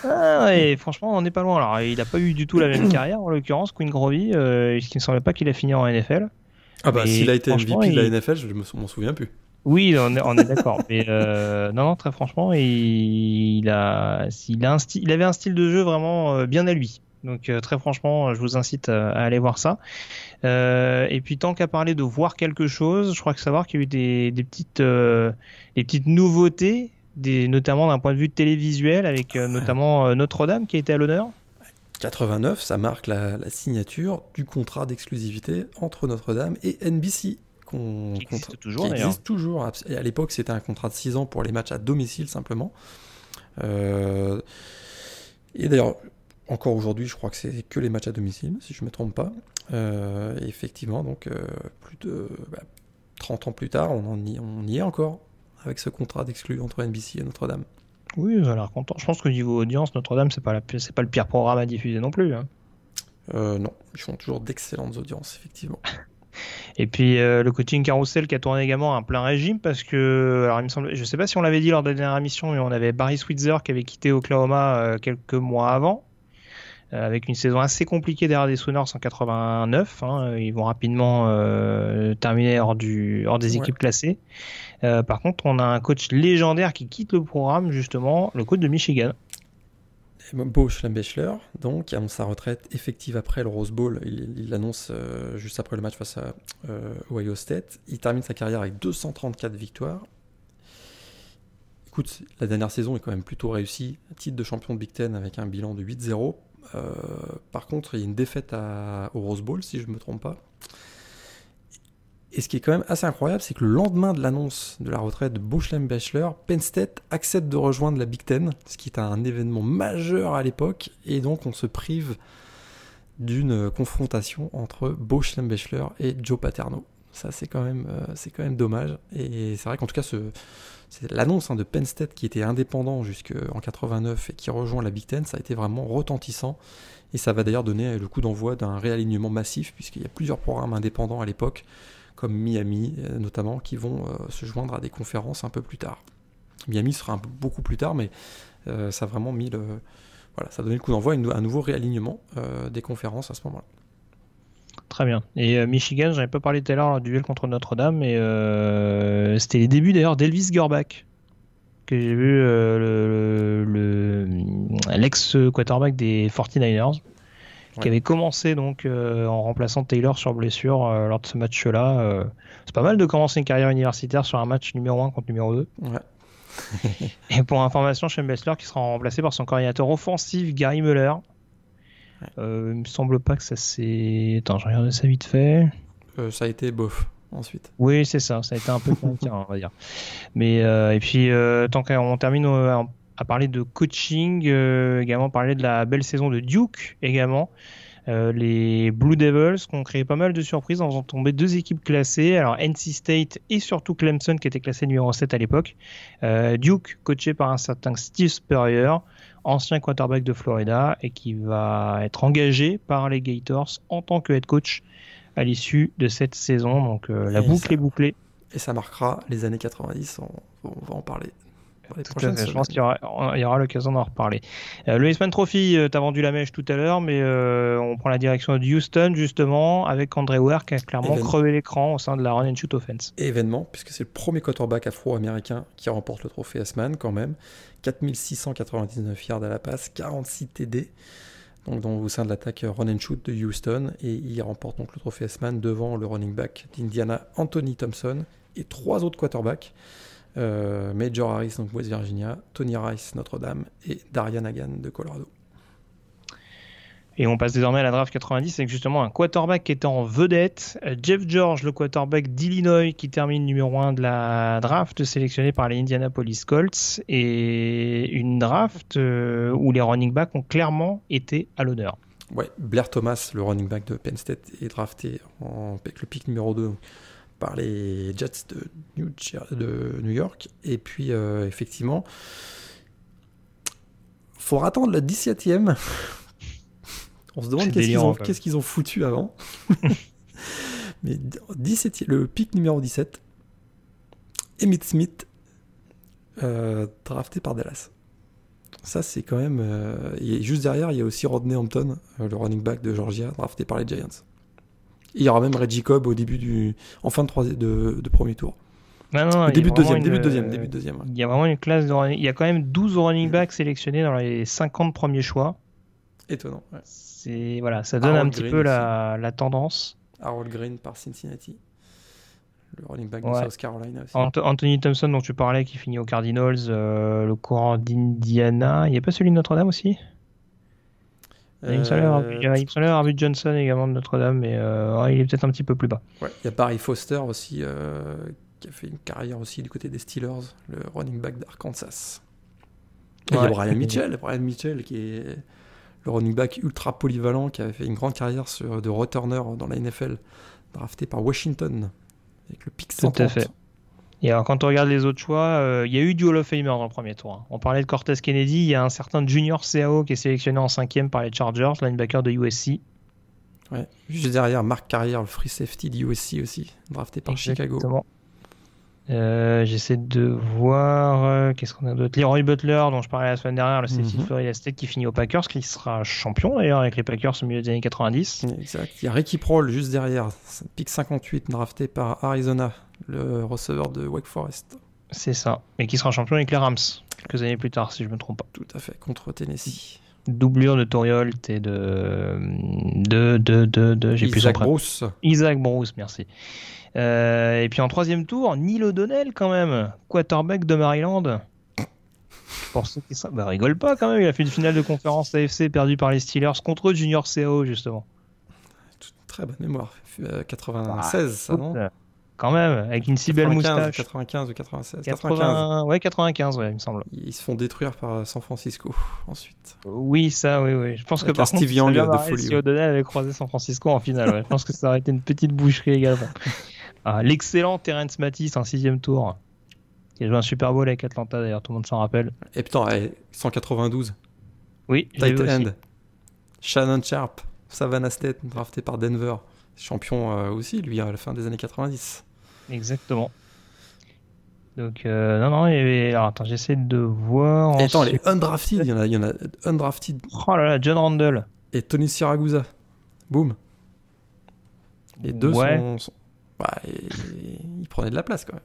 Ah, et franchement, on n'est pas loin. Alors, il n'a pas eu du tout la même [COUGHS] carrière en l'occurrence, Quinn Grovey, euh, ce qui ne semblait pas qu'il a fini en NFL. Ah bah, s'il a été MVP de la il- NFL, je m'en souviens plus. Oui, on est, on est d'accord. [LAUGHS] Mais euh, non, non, très franchement, il, a, il, a un style, il avait un style de jeu vraiment euh, bien à lui. Donc euh, très franchement, je vous incite à, à aller voir ça. Euh, et puis tant qu'à parler de voir quelque chose, je crois que savoir qu'il y a eu des, des petites, euh, des petites nouveautés, des, notamment d'un point de vue télévisuel, avec notamment Notre-Dame qui a été à l'honneur. 89, ça marque la, la signature du contrat d'exclusivité entre Notre-Dame et NBC. qu'on- Qui existe contra- toujours, qui d'ailleurs. existe toujours. et À l'époque, c'était un contrat de 6 ans pour les matchs à domicile simplement. Euh, et d'ailleurs, encore aujourd'hui, je crois que c'est que les matchs à domicile, si je ne me trompe pas. Euh, et effectivement, donc euh, plus de bah, 30 ans plus tard, on, en y, on y est encore avec ce contrat d'exclus entre NBC et Notre-Dame. Oui, ils ont l'air contents. Je pense qu'au niveau audience, Notre-Dame, c'est pas la, pas le pire programme à diffuser non plus. hein. Euh, non, ils font toujours d'excellentes audiences, effectivement. [LAUGHS] Et puis euh, le coaching carousel qui a tourné également à plein régime parce que, alors il me semble, je sais pas si on l'avait dit lors de la dernière émission, mais on avait Barry Switzer qui avait quitté Oklahoma euh, quelques mois avant, euh, avec une saison assez compliquée derrière des Sooners en 89. hein. ils vont rapidement terminer hors, du, hors des Ouais. équipes classées. Euh, par contre, on a un coach légendaire qui quitte le programme, justement, le coach de Michigan. Bo Schlembechler, donc, annonce sa retraite effective après le Rose Bowl. Il l'annonce euh, juste après le match face à euh, Ohio State. Il termine sa carrière avec 234 victoires. Écoute, la dernière saison est quand même plutôt réussie. Titre de champion de Big Ten avec un bilan de 8-0. Euh, par contre, il y a une défaite au Rose Bowl, si je ne me trompe pas. Et ce qui est quand même assez incroyable, c'est que le lendemain de l'annonce de la retraite de Bochlem Bachelor, Penn State accepte de rejoindre la Big Ten, ce qui est un événement majeur à l'époque, et donc on se prive d'une confrontation entre Bochlem Bachelor et Joe Paterno. Ça, c'est quand même, euh, c'est quand même dommage. Et c'est vrai qu'en tout cas, l'annonce hein, de Penn State qui était indépendant jusqu'en 89 et qui rejoint la Big Ten, ça a été vraiment retentissant. Et ça va d'ailleurs donner le coup d'envoi d'un réalignement massif, puisqu'il y a plusieurs programmes indépendants à l'époque, comme Miami euh, notamment, qui vont euh, se joindre à des conférences un peu plus tard. Miami sera un beaucoup plus tard, mais euh, ça a vraiment mis le. Voilà, ça a donné le coup d'envoi un nouveau réalignement des conférences à ce moment-là. Très bien. Et Michigan, j'en ai pas parlé tout à l'heure du duel contre Notre-Dame, euh, c'était les débuts d'ailleurs d'Elvis Gorbach, que j'ai vu euh, le- le- le- l'ex-quarterback des 49ers, Ouais. qui avait commencé donc euh, en remplaçant Taylor sur blessure euh, lors de ce match-là. Euh, c'est pas mal de commencer une carrière universitaire sur un match numéro 1 contre numéro 2. Ouais. [LAUGHS] Et pour information, Shane Bessler qui sera remplacé par son coordinateur offensif Gary Muller. Euh, il me semble pas que ça s'est. Attends, je regarde ça vite fait. Ça a été bof ensuite. Oui, c'est ça. Ça a été un peu [LAUGHS] compliqué, on va dire. Mais euh, et puis euh, tant qu'on termine euh, a parlé de coaching, également parlé de la belle saison de Duke également. Euh, les Blue Devils qui ont créé pas mal de surprises en faisant tomber deux équipes classées, alors NC State et surtout Clemson qui était classé numéro 7 à l'époque. Euh, Duke, coaché par un certain Steve Spurrier, ancien quarterback de Florida et qui va être engagé par les Gators en tant que head coach à l'issue de cette saison. Donc euh, la boucle est bouclée. Et ça marquera les années 90, on va en parler je pense qu'il y aura, l'occasion d'en reparler. Euh, le Eastman Trophy, euh, tu as vendu la mèche tout à l'heure, mais euh, on prend la direction de Houston justement avec André Ware qui a clairement crevé l'écran au sein de la run and shoot offense. événement, puisque c'est le premier quarterback afro-américain qui remporte le trophée Eastman quand même. 4699 yards à la passe, 46 TD. Donc, dans, au sein de l'attaque run and shoot de Houston, et il remporte donc le trophée S-Man devant le running back d'Indiana, Anthony Thompson, et trois autres quarterbacks. Euh, Major Harris, donc West Virginia, Tony Rice, Notre-Dame, et Darian Hagan de Colorado. Et on passe désormais à la draft 90 avec justement un quarterback qui était en vedette. Jeff George, le quarterback d'Illinois qui termine numéro 1 de la draft, sélectionné par les Indianapolis Colts. Et une draft euh, où les running backs ont clairement été à l'honneur. Ouais, Blair Thomas, le running back de Penn State, est drafté en, avec le pick numéro 2 par les Jets de New, de New York. Et puis, euh, effectivement, faut attendre le 17e. On se demande qu'est-ce qu'ils ont, qu'est-ce qu'ils ont, foutu avant. [LAUGHS] Mais 17 le pic numéro 17, Emmett Smith, euh, drafté par Dallas. Ça, c'est quand même. Euh, juste derrière, il y a aussi Rodney Hampton, le running back de Georgia, drafté par les Giants. Il y aura même Reggie Cobb au début du, en fin de, de, premier tour. début, de deuxième, début de deuxième, début de deuxième. Il y a vraiment une classe de Il y a quand même 12 running backs sélectionnés dans les 50 premiers choix. Étonnant. C'est voilà, ça donne un petit peu la, la, tendance. Harold Green par Cincinnati. Le running back de South Carolina aussi. Anthony Thompson dont tu parlais qui finit aux Cardinals, euh, le courant d'Indiana. Il n'y a pas celui de Notre-Dame aussi? Il me semblait avoir vu Johnson également de Notre-Dame, mais euh, il est peut-être un petit peu plus bas. il y a Barry Foster aussi, euh, qui a fait une carrière aussi du côté des Steelers, le running back d'Arkansas. il y a Brian Mitchell, Brian Mitchell qui est le running back ultra polyvalent, qui avait fait une grande carrière sur, de returner dans la NFL, drafté par Washington, avec le pick 130. Tout à fait. Et alors, quand on regarde les autres choix, euh, il y a eu du Hall of Famer dans le premier tour. Hein. On parlait de Cortez Kennedy, il y a un certain Junior CAO qui est sélectionné en cinquième par les Chargers, linebacker de USC. Ouais. Juste derrière, Mark Carrière, le free safety de USC aussi, drafté par Chicago. Euh, j'essaie de voir euh, qu'est-ce qu'on a d'autre? Leroy Butler, dont je parlais la semaine dernière, le safety de mhm. Florida State qui finit aux Packers, qui sera champion d'ailleurs avec les Packers au milieu des années 90. Exact. Il y a Ricky Prohl juste derrière, pick 58, drafté par Arizona, le receveur de Wake Forest. C'est ça. Et qui sera champion avec les Rams quelques années plus tard, si je me trompe pas. Tout à fait, contre Tennessee. Doublure de Toriolt et de. de. de. de. de j'ai Isaac Bruce. Isaac Bruce, merci. Euh, et puis en troisième tour, Neil O'Donnell quand même, quarterback de Maryland. Pour ceux qui bah, rigole pas quand même, il a fait une finale de conférence AFC perdue par les Steelers contre Junior CAO justement. Très bonne mémoire. 96, euh, ça non? Quand même, avec une si belle moustache. 95 ou 96 95. Ouais, 95, ouais, il me semble. Ils se font détruire par San Francisco [LAUGHS] ensuite. Oui, ça, oui, oui. Je pense que par Steve Young de folie. Si O'Donnell avait croisé San Francisco en finale, je pense que ça aurait été une petite boucherie également. [LAUGHS] Ah, l'excellent Terence Matisse en sixième tour, qui a joué un Super Bowl avec Atlanta d'ailleurs, tout le monde s'en rappelle. Et putain, 192. Oui, Tight end. Shannon Sharp, Savannah State, drafté par Denver. Champion euh, aussi, lui, à la fin des années 90. Exactement. Donc, euh, non, non, alors, attends, j'essaie de voir. Et attends, les undrafted, il y en a, il y en a undrafted. Oh là là, John Randall. Et Tony Siragusa. Boum. Les deux sont, bah, il prenait de la place quand même.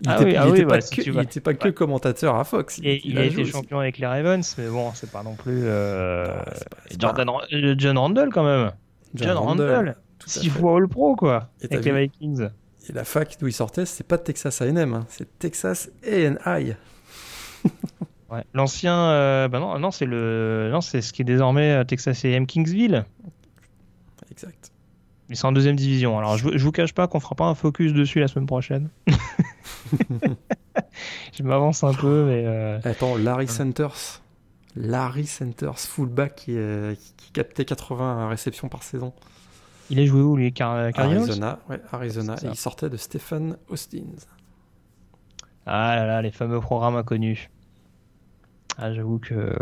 Il n'était ah oui, ah pas, que, pas que commentateur à Fox. Il, il, a, été champion avec les Ravens, mais bon, c'est pas non plus. Euh... Jordan, euh, John Randall quand même. John, Randall. Six fois All Pro quoi. avec les Vikings. Et la fac d'où il sortait, c'est pas Texas A&M, hein, c'est Texas A&I. [LAUGHS] ouais. L'ancien, euh, bah non, non c'est le, non, c'est ce qui est désormais euh, Texas A&M Kingsville. Exact. Ils sont en deuxième division. Alors, je, je vous cache pas qu'on fera pas un focus dessus la semaine prochaine. [LAUGHS] je m'avance un peu, mais. Euh... Attends, Larry Centers. Larry Centers, fullback qui, qui, captait 80 réceptions par saison. Il a joué où, les Car Cardinals? Arizona, ouais, Arizona. Et il sortait de Stephen Austin. Ah là là, les fameux programmes inconnus. Ah, j'avoue que.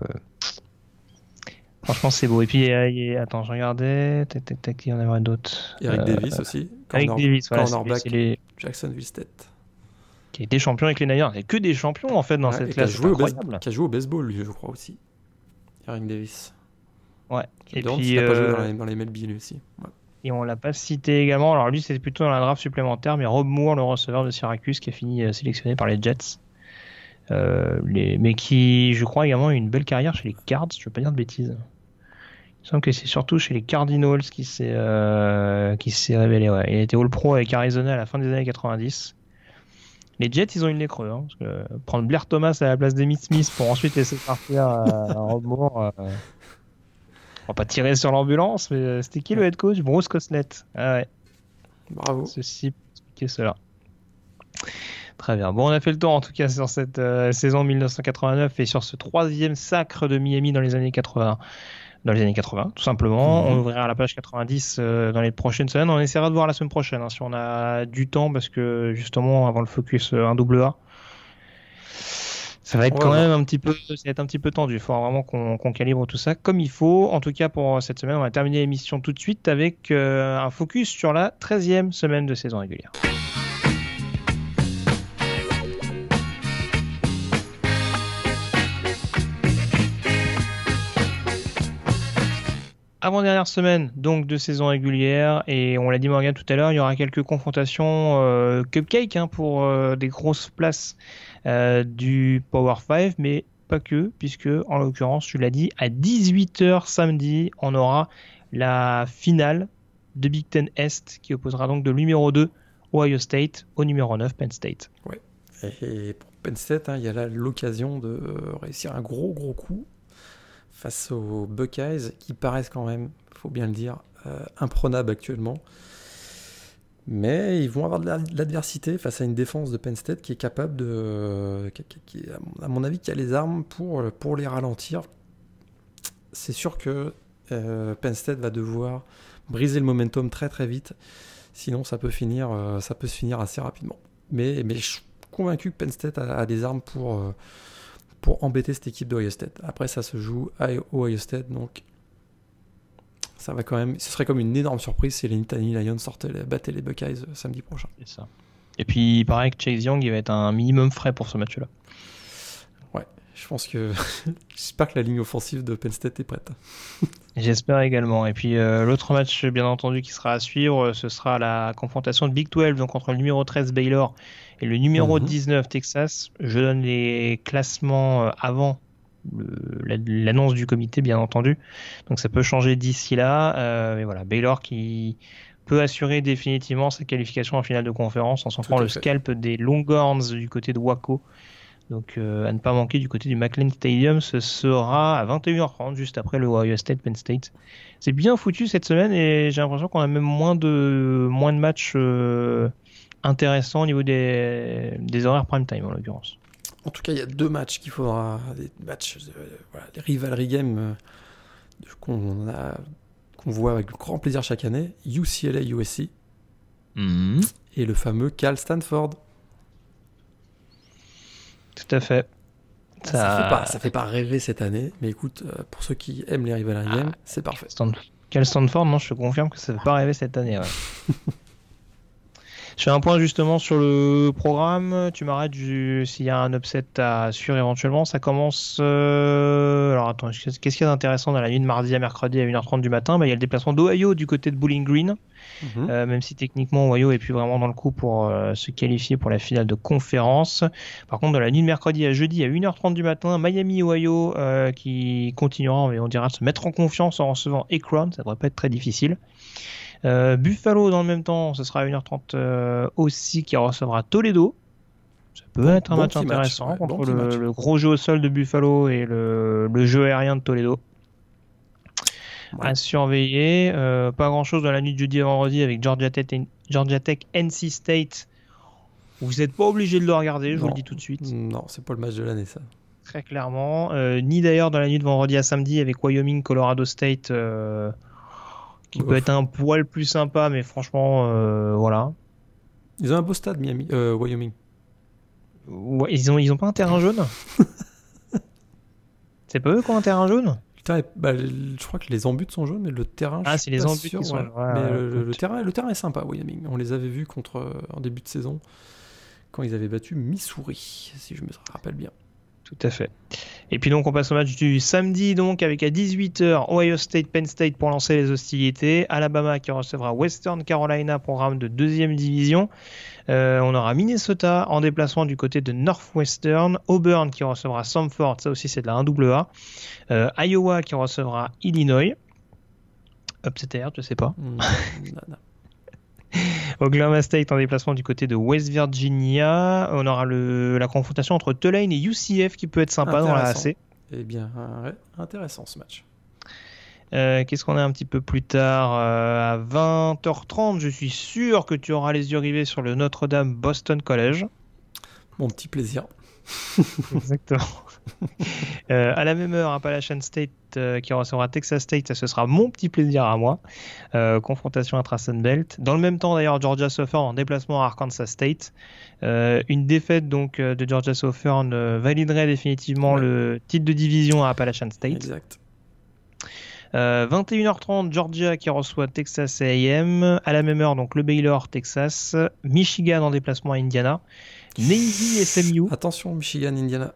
Franchement, c'est beau. Et puis, euh, attends, je regardais. Tac, tac, tac, il y en avait d'autres. Eric euh, Davis aussi. Eric Davis, voilà. C'est les... Jacksonville State. Qui était champion avec les Niners. Il n'y a que des champions, en fait, dans cette classe. Qui a, qui a joué au baseball, lui, je crois aussi. Eric Davis. Ouais. Et puis. Il a pas joué dans euh, les, dans les lui aussi. Ouais. Et on l'a pas cité également. Alors lui, c'était plutôt dans la draft supplémentaire, mais Rob Moore, le receveur de Syracuse, qui a fini sélectionné par les Jets. Euh, mais qui, je crois, également a eu une belle carrière chez les Cards, je veux pas dire de bêtises. Il semble que c'est surtout chez les Cardinals qui s'est euh, qui s'est révélé. Ouais. Il a été All Pro avec Arizona à la fin des années 90. Les Jets, ils ont une les creux. Hein, parce que prendre Blair Thomas à la place d'Emmitt Smith pour ensuite laisser partir euh, Rob Moore. Euh, on va pas tirer sur l'ambulance, mais c'était qui le head coach? Bruce Coslet. Ah ouais. Bravo. Ceci expliquer cela. Très bien. Bon, on a fait le tour en tout cas sur cette saison 1989 et sur ce troisième sacre de Miami dans les années 80 dans les années 80, tout simplement. Mhm. On ouvrira la page 90 euh, dans les prochaines semaines. On essaiera de voir la semaine prochaine hein, si on a du temps, parce que justement, avant le focus 1 euh, double A, ça va être quand même un petit peu, ça va être un petit peu tendu. Il faut vraiment qu'on calibre tout ça comme il faut. En tout cas, pour cette semaine, on va terminer l'émission tout de suite avec euh, un focus sur la 13e semaine de saison régulière. avant-dernière semaine donc de saison régulière et on l'a dit Morgan tout à l'heure, il y aura quelques confrontations euh, cupcake hein, pour euh, des grosses places euh, du Power 5, mais pas que, puisque en l'occurrence, tu l'as dit, à 18h samedi, on aura la finale de Big Ten Est qui opposera donc de numéro 2 Ohio State au numéro 9 Penn State. Ouais. Et pour Penn State, hein, il y a là l'occasion de réussir un gros gros coup face aux Buckeyes qui paraissent quand même, faut bien le dire, euh, imprenables actuellement. Mais ils vont avoir de l'adversité face à une défense de Penn State qui est capable de. Qui, à mon avis, qui a les armes pour, pour les ralentir. C'est sûr que euh, Penn State va devoir briser le momentum très très vite. Sinon, ça peut, finir, euh, ça peut se finir assez rapidement. Mais, mais je suis convaincu que Penn State a, des armes pour pour embêter cette équipe d'Ohio State. Après, ça se joue à Ohio donc ça va quand même. Ce serait comme une énorme surprise si les Nittany Lions sortaient, battaient les Buckeyes euh, samedi prochain. ça. Et puis, il paraît que Chase Young, il va être un minimum frais pour ce match-là. Ouais, je pense que. [LAUGHS] J'espère que la ligne offensive de Penn State est prête. [LAUGHS] J'espère également. Et puis, euh, l'autre match, bien entendu, qui sera à suivre, ce sera la confrontation de Big 12, donc entre le numéro 13 Baylor et le numéro 19 mhm. Texas, je donne les classements euh, avant l'annonce du comité, bien entendu. Donc ça peut changer d'ici là. Euh, mais voilà, Baylor qui peut assurer définitivement sa qualification en finale de conférence en s'enfrant le scalp des Longhorns du côté de Waco. Donc euh, à ne pas manquer du côté du McLean Stadium, ce sera à 21h30 juste après le Ohio State Penn State. C'est bien foutu cette semaine et j'ai l'impression qu'on a même moins de moins de matchs intéressant au niveau des, des horaires prime time en l'occurrence. En tout cas, il y a deux matchs qu'il faudra, des matchs, voilà, les rivalry games euh, qu'on a qu'on voit avec grand plaisir chaque année, UCLA USC mhm. et le fameux Cal Stanford. Tout à fait. Ça... Ça, fait pas, ça fait pas rêver cette année, mais écoute, euh, pour ceux qui aiment les rivalry games, ah, c'est parfait. Cal Stanford, non, je te confirme que ça ne fait pas rêver cette année. [LAUGHS] Je fais un point justement sur le programme. Tu m'arrêtes s'il y a un upset à suivre éventuellement. Ça commence. Euh, alors attends, qu'est-ce qu'il y a d'intéressant dans la nuit de mardi à mercredi à 1h30 du matin? Bah, Il y a le déplacement d'Ohio du côté de Bowling Green. Mhm. Euh, même si techniquement Ohio est plus vraiment dans le coup pour euh, se qualifier pour la finale de conférence. Par contre, dans la nuit de mercredi à jeudi à 1h30 du matin, Miami, Ohio qui continuera, on dira, de se mettre en confiance en recevant Akron. Ça devrait pas être très difficile. Euh, Buffalo dans le même temps, ce sera à 1h30 euh, aussi qui recevra Toledo. Ça peut être un match intéressant contre le, gros jeu au sol de Buffalo et le, jeu aérien de Toledo. À surveiller. Euh, pas grand chose dans la nuit de jeudi à vendredi avec Georgia Tech, Georgia Tech NC State. Vous n'êtes pas obligé de le regarder, je vous le dis tout de suite. Non, c'est pas le match de l'année, ça. Très clairement. Euh, ni d'ailleurs dans la nuit de vendredi à samedi avec Wyoming, Colorado State, euh, qui peut Ouf. être un poil plus sympa, mais franchement, euh, voilà. Ils ont un beau stade, Miami, euh, Wyoming. Ouais, ils, ont, ils ont pas un terrain jaune? [LAUGHS] C'est pas eux qui ont un terrain jaune? Bah, je crois que les embutes sont jaunes, mais le terrain. Ah, c'est les pas embutes sûr, qui sont ouais. jaunes. Ouais, mais ouais, le, le- terrain, le terrain est sympa, Wyoming. On les avait vus contre euh, en début de saison quand ils avaient battu Missouri, si je me rappelle bien. Tout à fait. Et puis donc on passe au match du samedi donc avec à 18h Ohio State Penn State pour lancer les hostilités, Alabama qui recevra Western Carolina programme de deuxième division. Euh, on aura Minnesota en déplacement du côté de Northwestern, Auburn qui recevra Samford, ça aussi c'est de la 1AA, euh, Iowa qui recevra Illinois. Upset alert, je sais pas. Hmm, non, [LAUGHS] non. [LAUGHS] Oklahoma State en déplacement du côté de West Virginia. On aura le, la confrontation entre Tulane et UCF qui peut être sympa dans la. AC. Eh bien, ouais, intéressant ce match. Euh, Qu'est-ce qu'on a un petit peu plus tard Euh, À 20h30, je suis sûr que tu auras les yeux rivés sur le Notre-Dame Boston College. Mon petit plaisir. [LAUGHS] Exactement. [LAUGHS] Euh, à la même heure, Appalachian State euh, qui recevra Texas State, ça ce sera mon petit plaisir à moi. Euh, confrontation intra Belt. Dans le même temps, d'ailleurs, Georgia Southern en déplacement à Arkansas State. Euh, une défaite donc euh, de Georgia Southern validerait définitivement Ouais. le titre de division à Appalachian State. Exact. Euh, 21h30, Georgia qui reçoit Texas A&M. À la même heure, donc le Baylor, Texas. Michigan en déplacement à Indiana. Navy SMU. Attention, Michigan, Indiana.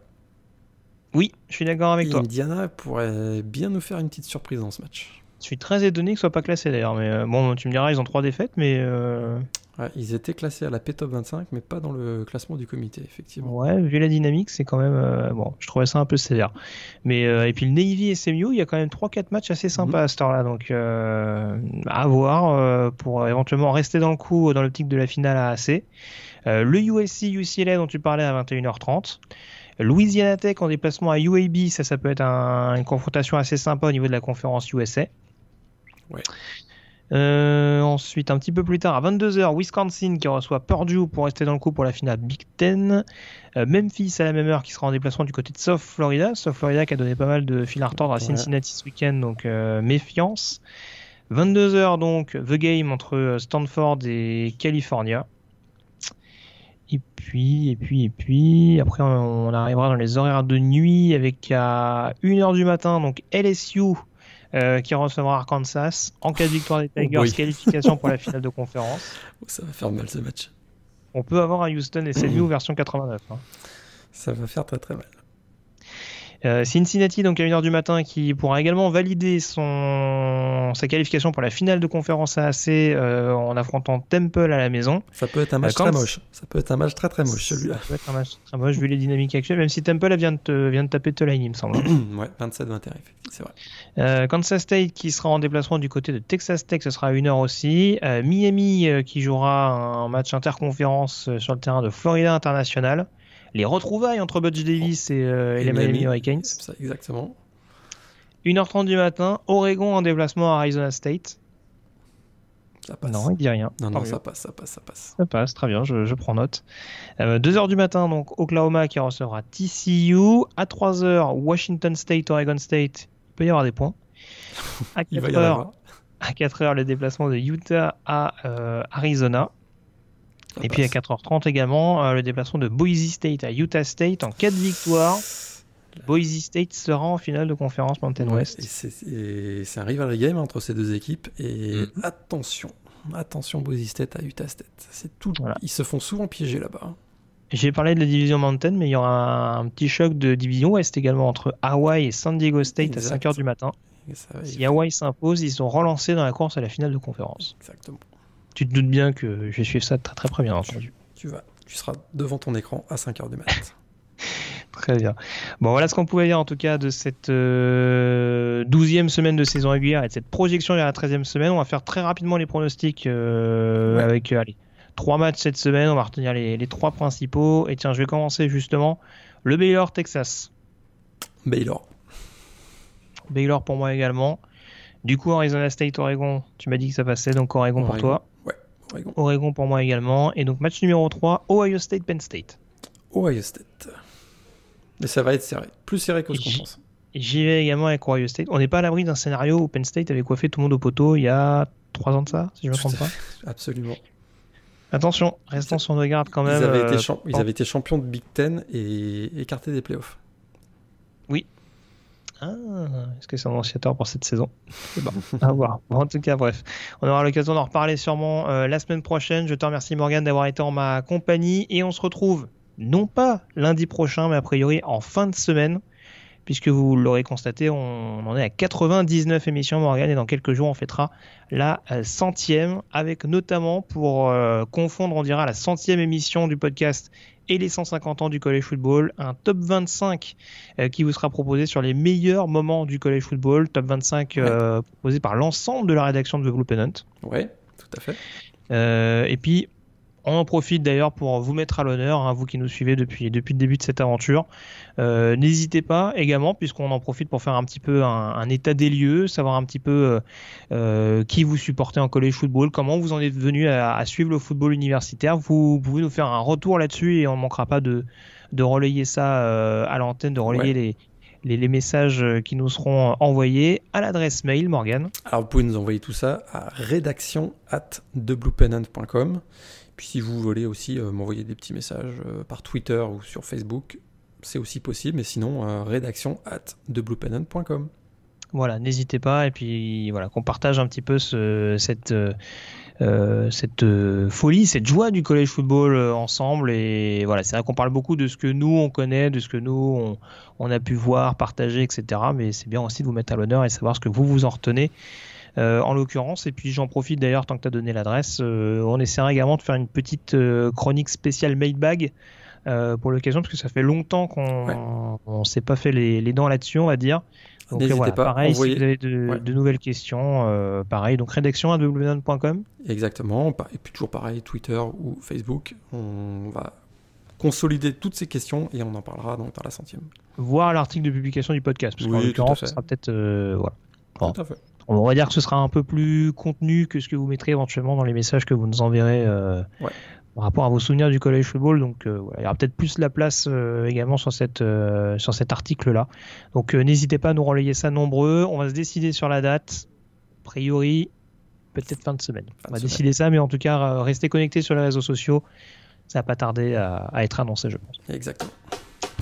Oui, je suis d'accord avec toi. Indiana pourrait bien nous faire une petite surprise dans ce match. Je suis très étonné que ce soit pas classé d'ailleurs. Mais euh, bon, tu me diras, ils ont trois défaites, mais euh, Ouais, ils étaient classés à la P-Top 25, mais pas dans le classement du comité, effectivement. ouais, vu la dynamique, c'est quand même euh, bon. Je trouvais ça un peu sévère. Mais euh, et puis le Navy SMU, il y a quand même 3-4 matchs assez sympas à cette heure-là, donc à voir pour éventuellement rester dans le coup dans l'optique de la finale à AC. Le USC UCLA dont tu parlais à 21h30. Louisiana Tech en déplacement à UAB, ça, ça peut être un- une confrontation assez sympa au niveau de la conférence USA. Ouais. Euh, ensuite, un petit peu plus tard, à 22h, Wisconsin qui reçoit Purdue pour rester dans le coup pour la finale Big Ten. Euh, Memphis à la même heure qui sera en déplacement du côté de South Florida. South Florida qui a donné pas mal de fil à retordre à Ouais. Cincinnati ce week-end, donc euh, méfiance. 22h donc, The Game entre Stanford et California. Et puis, et puis, et puis, après on, on arrivera dans les horaires de nuit avec à 1h du matin, donc LSU euh, qui recevra Arkansas. En cas de victoire des Tigers, boy. qualification pour la [LAUGHS] finale de conférence. Oh, ça va faire mal ce match. On peut avoir un Houston et [CLEARS THROAT] SMU version 89. hein. Ça va faire très très mal. Euh, Cincinnati, donc à 1h du matin, qui pourra également valider son... sa qualification pour la finale de conférence AAC euh, en affrontant Temple à la maison. Ça peut être un match très moche. Ça peut être un match très très moche celui-là. Ça peut être un match très moche vu les dynamiques actuelles, même si Temple elle vient de, te- vient de taper Tulane, il me semble. [CLEARS THROAT] ouais, 27-21, c'est vrai. Euh, Kansas State qui sera en déplacement du côté de Texas Tech, ce sera à 1h aussi. Euh, Miami euh, qui jouera un match interconférence sur le terrain de Florida International. Les retrouvailles entre Butch Davis et, euh, et Et les Miami. Hurricanes. C'est ça, exactement. 1h30 du matin, Oregon en déplacement à Arizona State. Ça passe. Non, il dit rien. non, non, mieux. ça passe, ça passe, ça passe. Ça passe, très bien, je, je prends note. Euh, 2h du matin, donc Oklahoma qui recevra TCU. À 3h, Washington State, Oregon State. Il peut y avoir des points. [LAUGHS] À Il va y 4h, en avoir. à 4h, le déplacement de Utah à euh, Arizona. Ça Et puis à passe. 4h30 également, euh, le déplacement de Boise State à Utah State. En cas de victoire, Boise State sera en finale de conférence Mountain Ouais, West. et c'est- un rivalry game entre ces deux équipes. Et Mhm. attention, attention Boise State à Utah State. C'est tout. Voilà. Ils se font souvent piéger là-bas. hein. J'ai parlé de la division Mountain, mais il y aura un petit choc de division Ouest également entre Hawaii et San Diego State Exact. à 5h du matin. Ça Si Hawaii s'impose, ils sont relancés dans la course à la finale de conférence. Exactement. Tu te doutes bien que je vais suivre ça de très très près, bien entendu. Tu vas, tu seras devant ton écran à 5h du mat. [LAUGHS] Très bien. Bon, voilà ce qu'on pouvait dire en tout cas de cette euh, douzième semaine de saison régulière et de cette projection vers la 13e semaine. On va faire très rapidement les pronostics euh, Ouais. avec euh, allez, trois matchs cette semaine. On va retenir les, les trois principaux. Et tiens, je vais commencer justement. Le Baylor, Texas. Baylor. Baylor pour moi également. Du coup, Arizona State, Oregon, tu m'as dit que ça passait, donc Oregon pour toi. Oregon. Oregon pour moi également. Et donc match numéro 3, Ohio State, Penn State. Ohio State. Mais ça va être serré. Plus serré que ce qu'on pense. J'y vais également avec Ohio State. On n'est pas à l'abri d'un scénario où Penn State avait coiffé tout le monde au poteau il y a 3 ans de ça, si je ne me trompe pas. Absolument. Attention, restons sur nos gardes quand même. Ils avaient, euh, été champ- ils avaient été champions de Big Ten et écartés des playoffs. Ah, est-ce que c'est annonciateur pour cette saison? Ben. À voir. Bon, en tout cas, bref. On aura l'occasion d'en reparler sûrement euh, la semaine prochaine. Je te remercie, Morgan, d'avoir été en ma compagnie. Et on se retrouve, non pas lundi prochain, mais a priori en fin de semaine. Puisque vous l'aurez constaté, on en est à 99 émissions, Morgan. Et dans quelques jours, on fêtera la euh, centième. Avec notamment, pour euh, confondre, on dira, la centième émission du podcast et les 150 ans du college football, un top 25 euh, qui vous sera proposé sur les meilleurs moments du college football, top 25 euh, proposé par l'ensemble de la rédaction de The Blue Pennant. Ouais, tout à fait. Euh, et puis, on en profite d'ailleurs pour vous mettre à l'honneur, hein, vous qui nous suivez depuis, depuis le début de cette aventure. Euh, N'hésitez pas également, puisqu'on en profite pour faire un petit peu un, un état des lieux, savoir un petit peu euh, euh, qui vous supportez en college football, comment vous en êtes venu à, à suivre le football universitaire. Vous pouvez nous faire un retour là-dessus et on ne manquera pas de, de relayer ça euh, à l'antenne, de relayer Ouais. les, les, les messages qui nous seront envoyés à l'adresse mail, Morgan. Alors vous pouvez nous envoyer tout ça à rédaction at. Si vous voulez aussi euh, m'envoyer des petits messages euh, par Twitter ou sur Facebook, c'est aussi possible. Mais sinon, euh, rédaction at thebluepennant.com. Voilà, n'hésitez pas et puis voilà qu'on partage un petit peu ce, cette folie, cette joie du college football ensemble et voilà c'est vrai qu'on parle beaucoup de ce que nous on connaît, de ce que nous on a pu voir, partager, etc. Mais c'est bien aussi de vous mettre à l'honneur et savoir ce que vous vous en retenez. Euh, en l'occurrence, et puis j'en profite d'ailleurs tant que tu as donné l'adresse, euh, on essaiera également de faire une petite euh, chronique spéciale made bag pour l'occasion parce que ça fait longtemps qu'on Ouais. on s'est pas fait les, les dents là-dessus, on va dire. Donc voilà, pas, pareil, si vous avez de, Ouais. de nouvelles questions, euh, pareil, donc rédaction à www.com. Exactement. Et puis toujours pareil, Twitter ou Facebook. On va consolider toutes ces questions et on en parlera dans la centième. voir l'article de publication du podcast, parce qu'en Oui, l'occurrence, ce sera peut-être, euh, voilà. Tout à fait. On va dire que ce sera un peu plus contenu que ce que vous mettrez éventuellement dans les messages que vous nous enverrez euh, Ouais. par rapport à vos souvenirs du college football. Donc euh, voilà, il y aura peut-être plus la place euh, également sur, cette, sur cet article-là. Donc n'hésitez pas à nous relayer ça nombreux. On va se décider sur la date. A priori, peut-être fin de semaine. Fin On va de décider ça, mais en tout cas, restez connectés sur les réseaux sociaux. Ça va pas tarder à, à être annoncé, je pense. Exactement.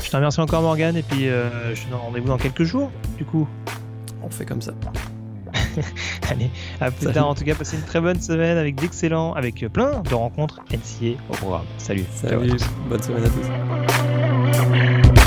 Je te remercie encore Morgan et puis je te donne rendez-vous dans quelques jours. Du coup, On fait comme ça. [LAUGHS] allez, à plus Salut. tard. En tout cas, passez une très bonne semaine avec d'excellents, avec plein de rencontres NCA au programme. Salut. Salut. Bonne semaine à tous.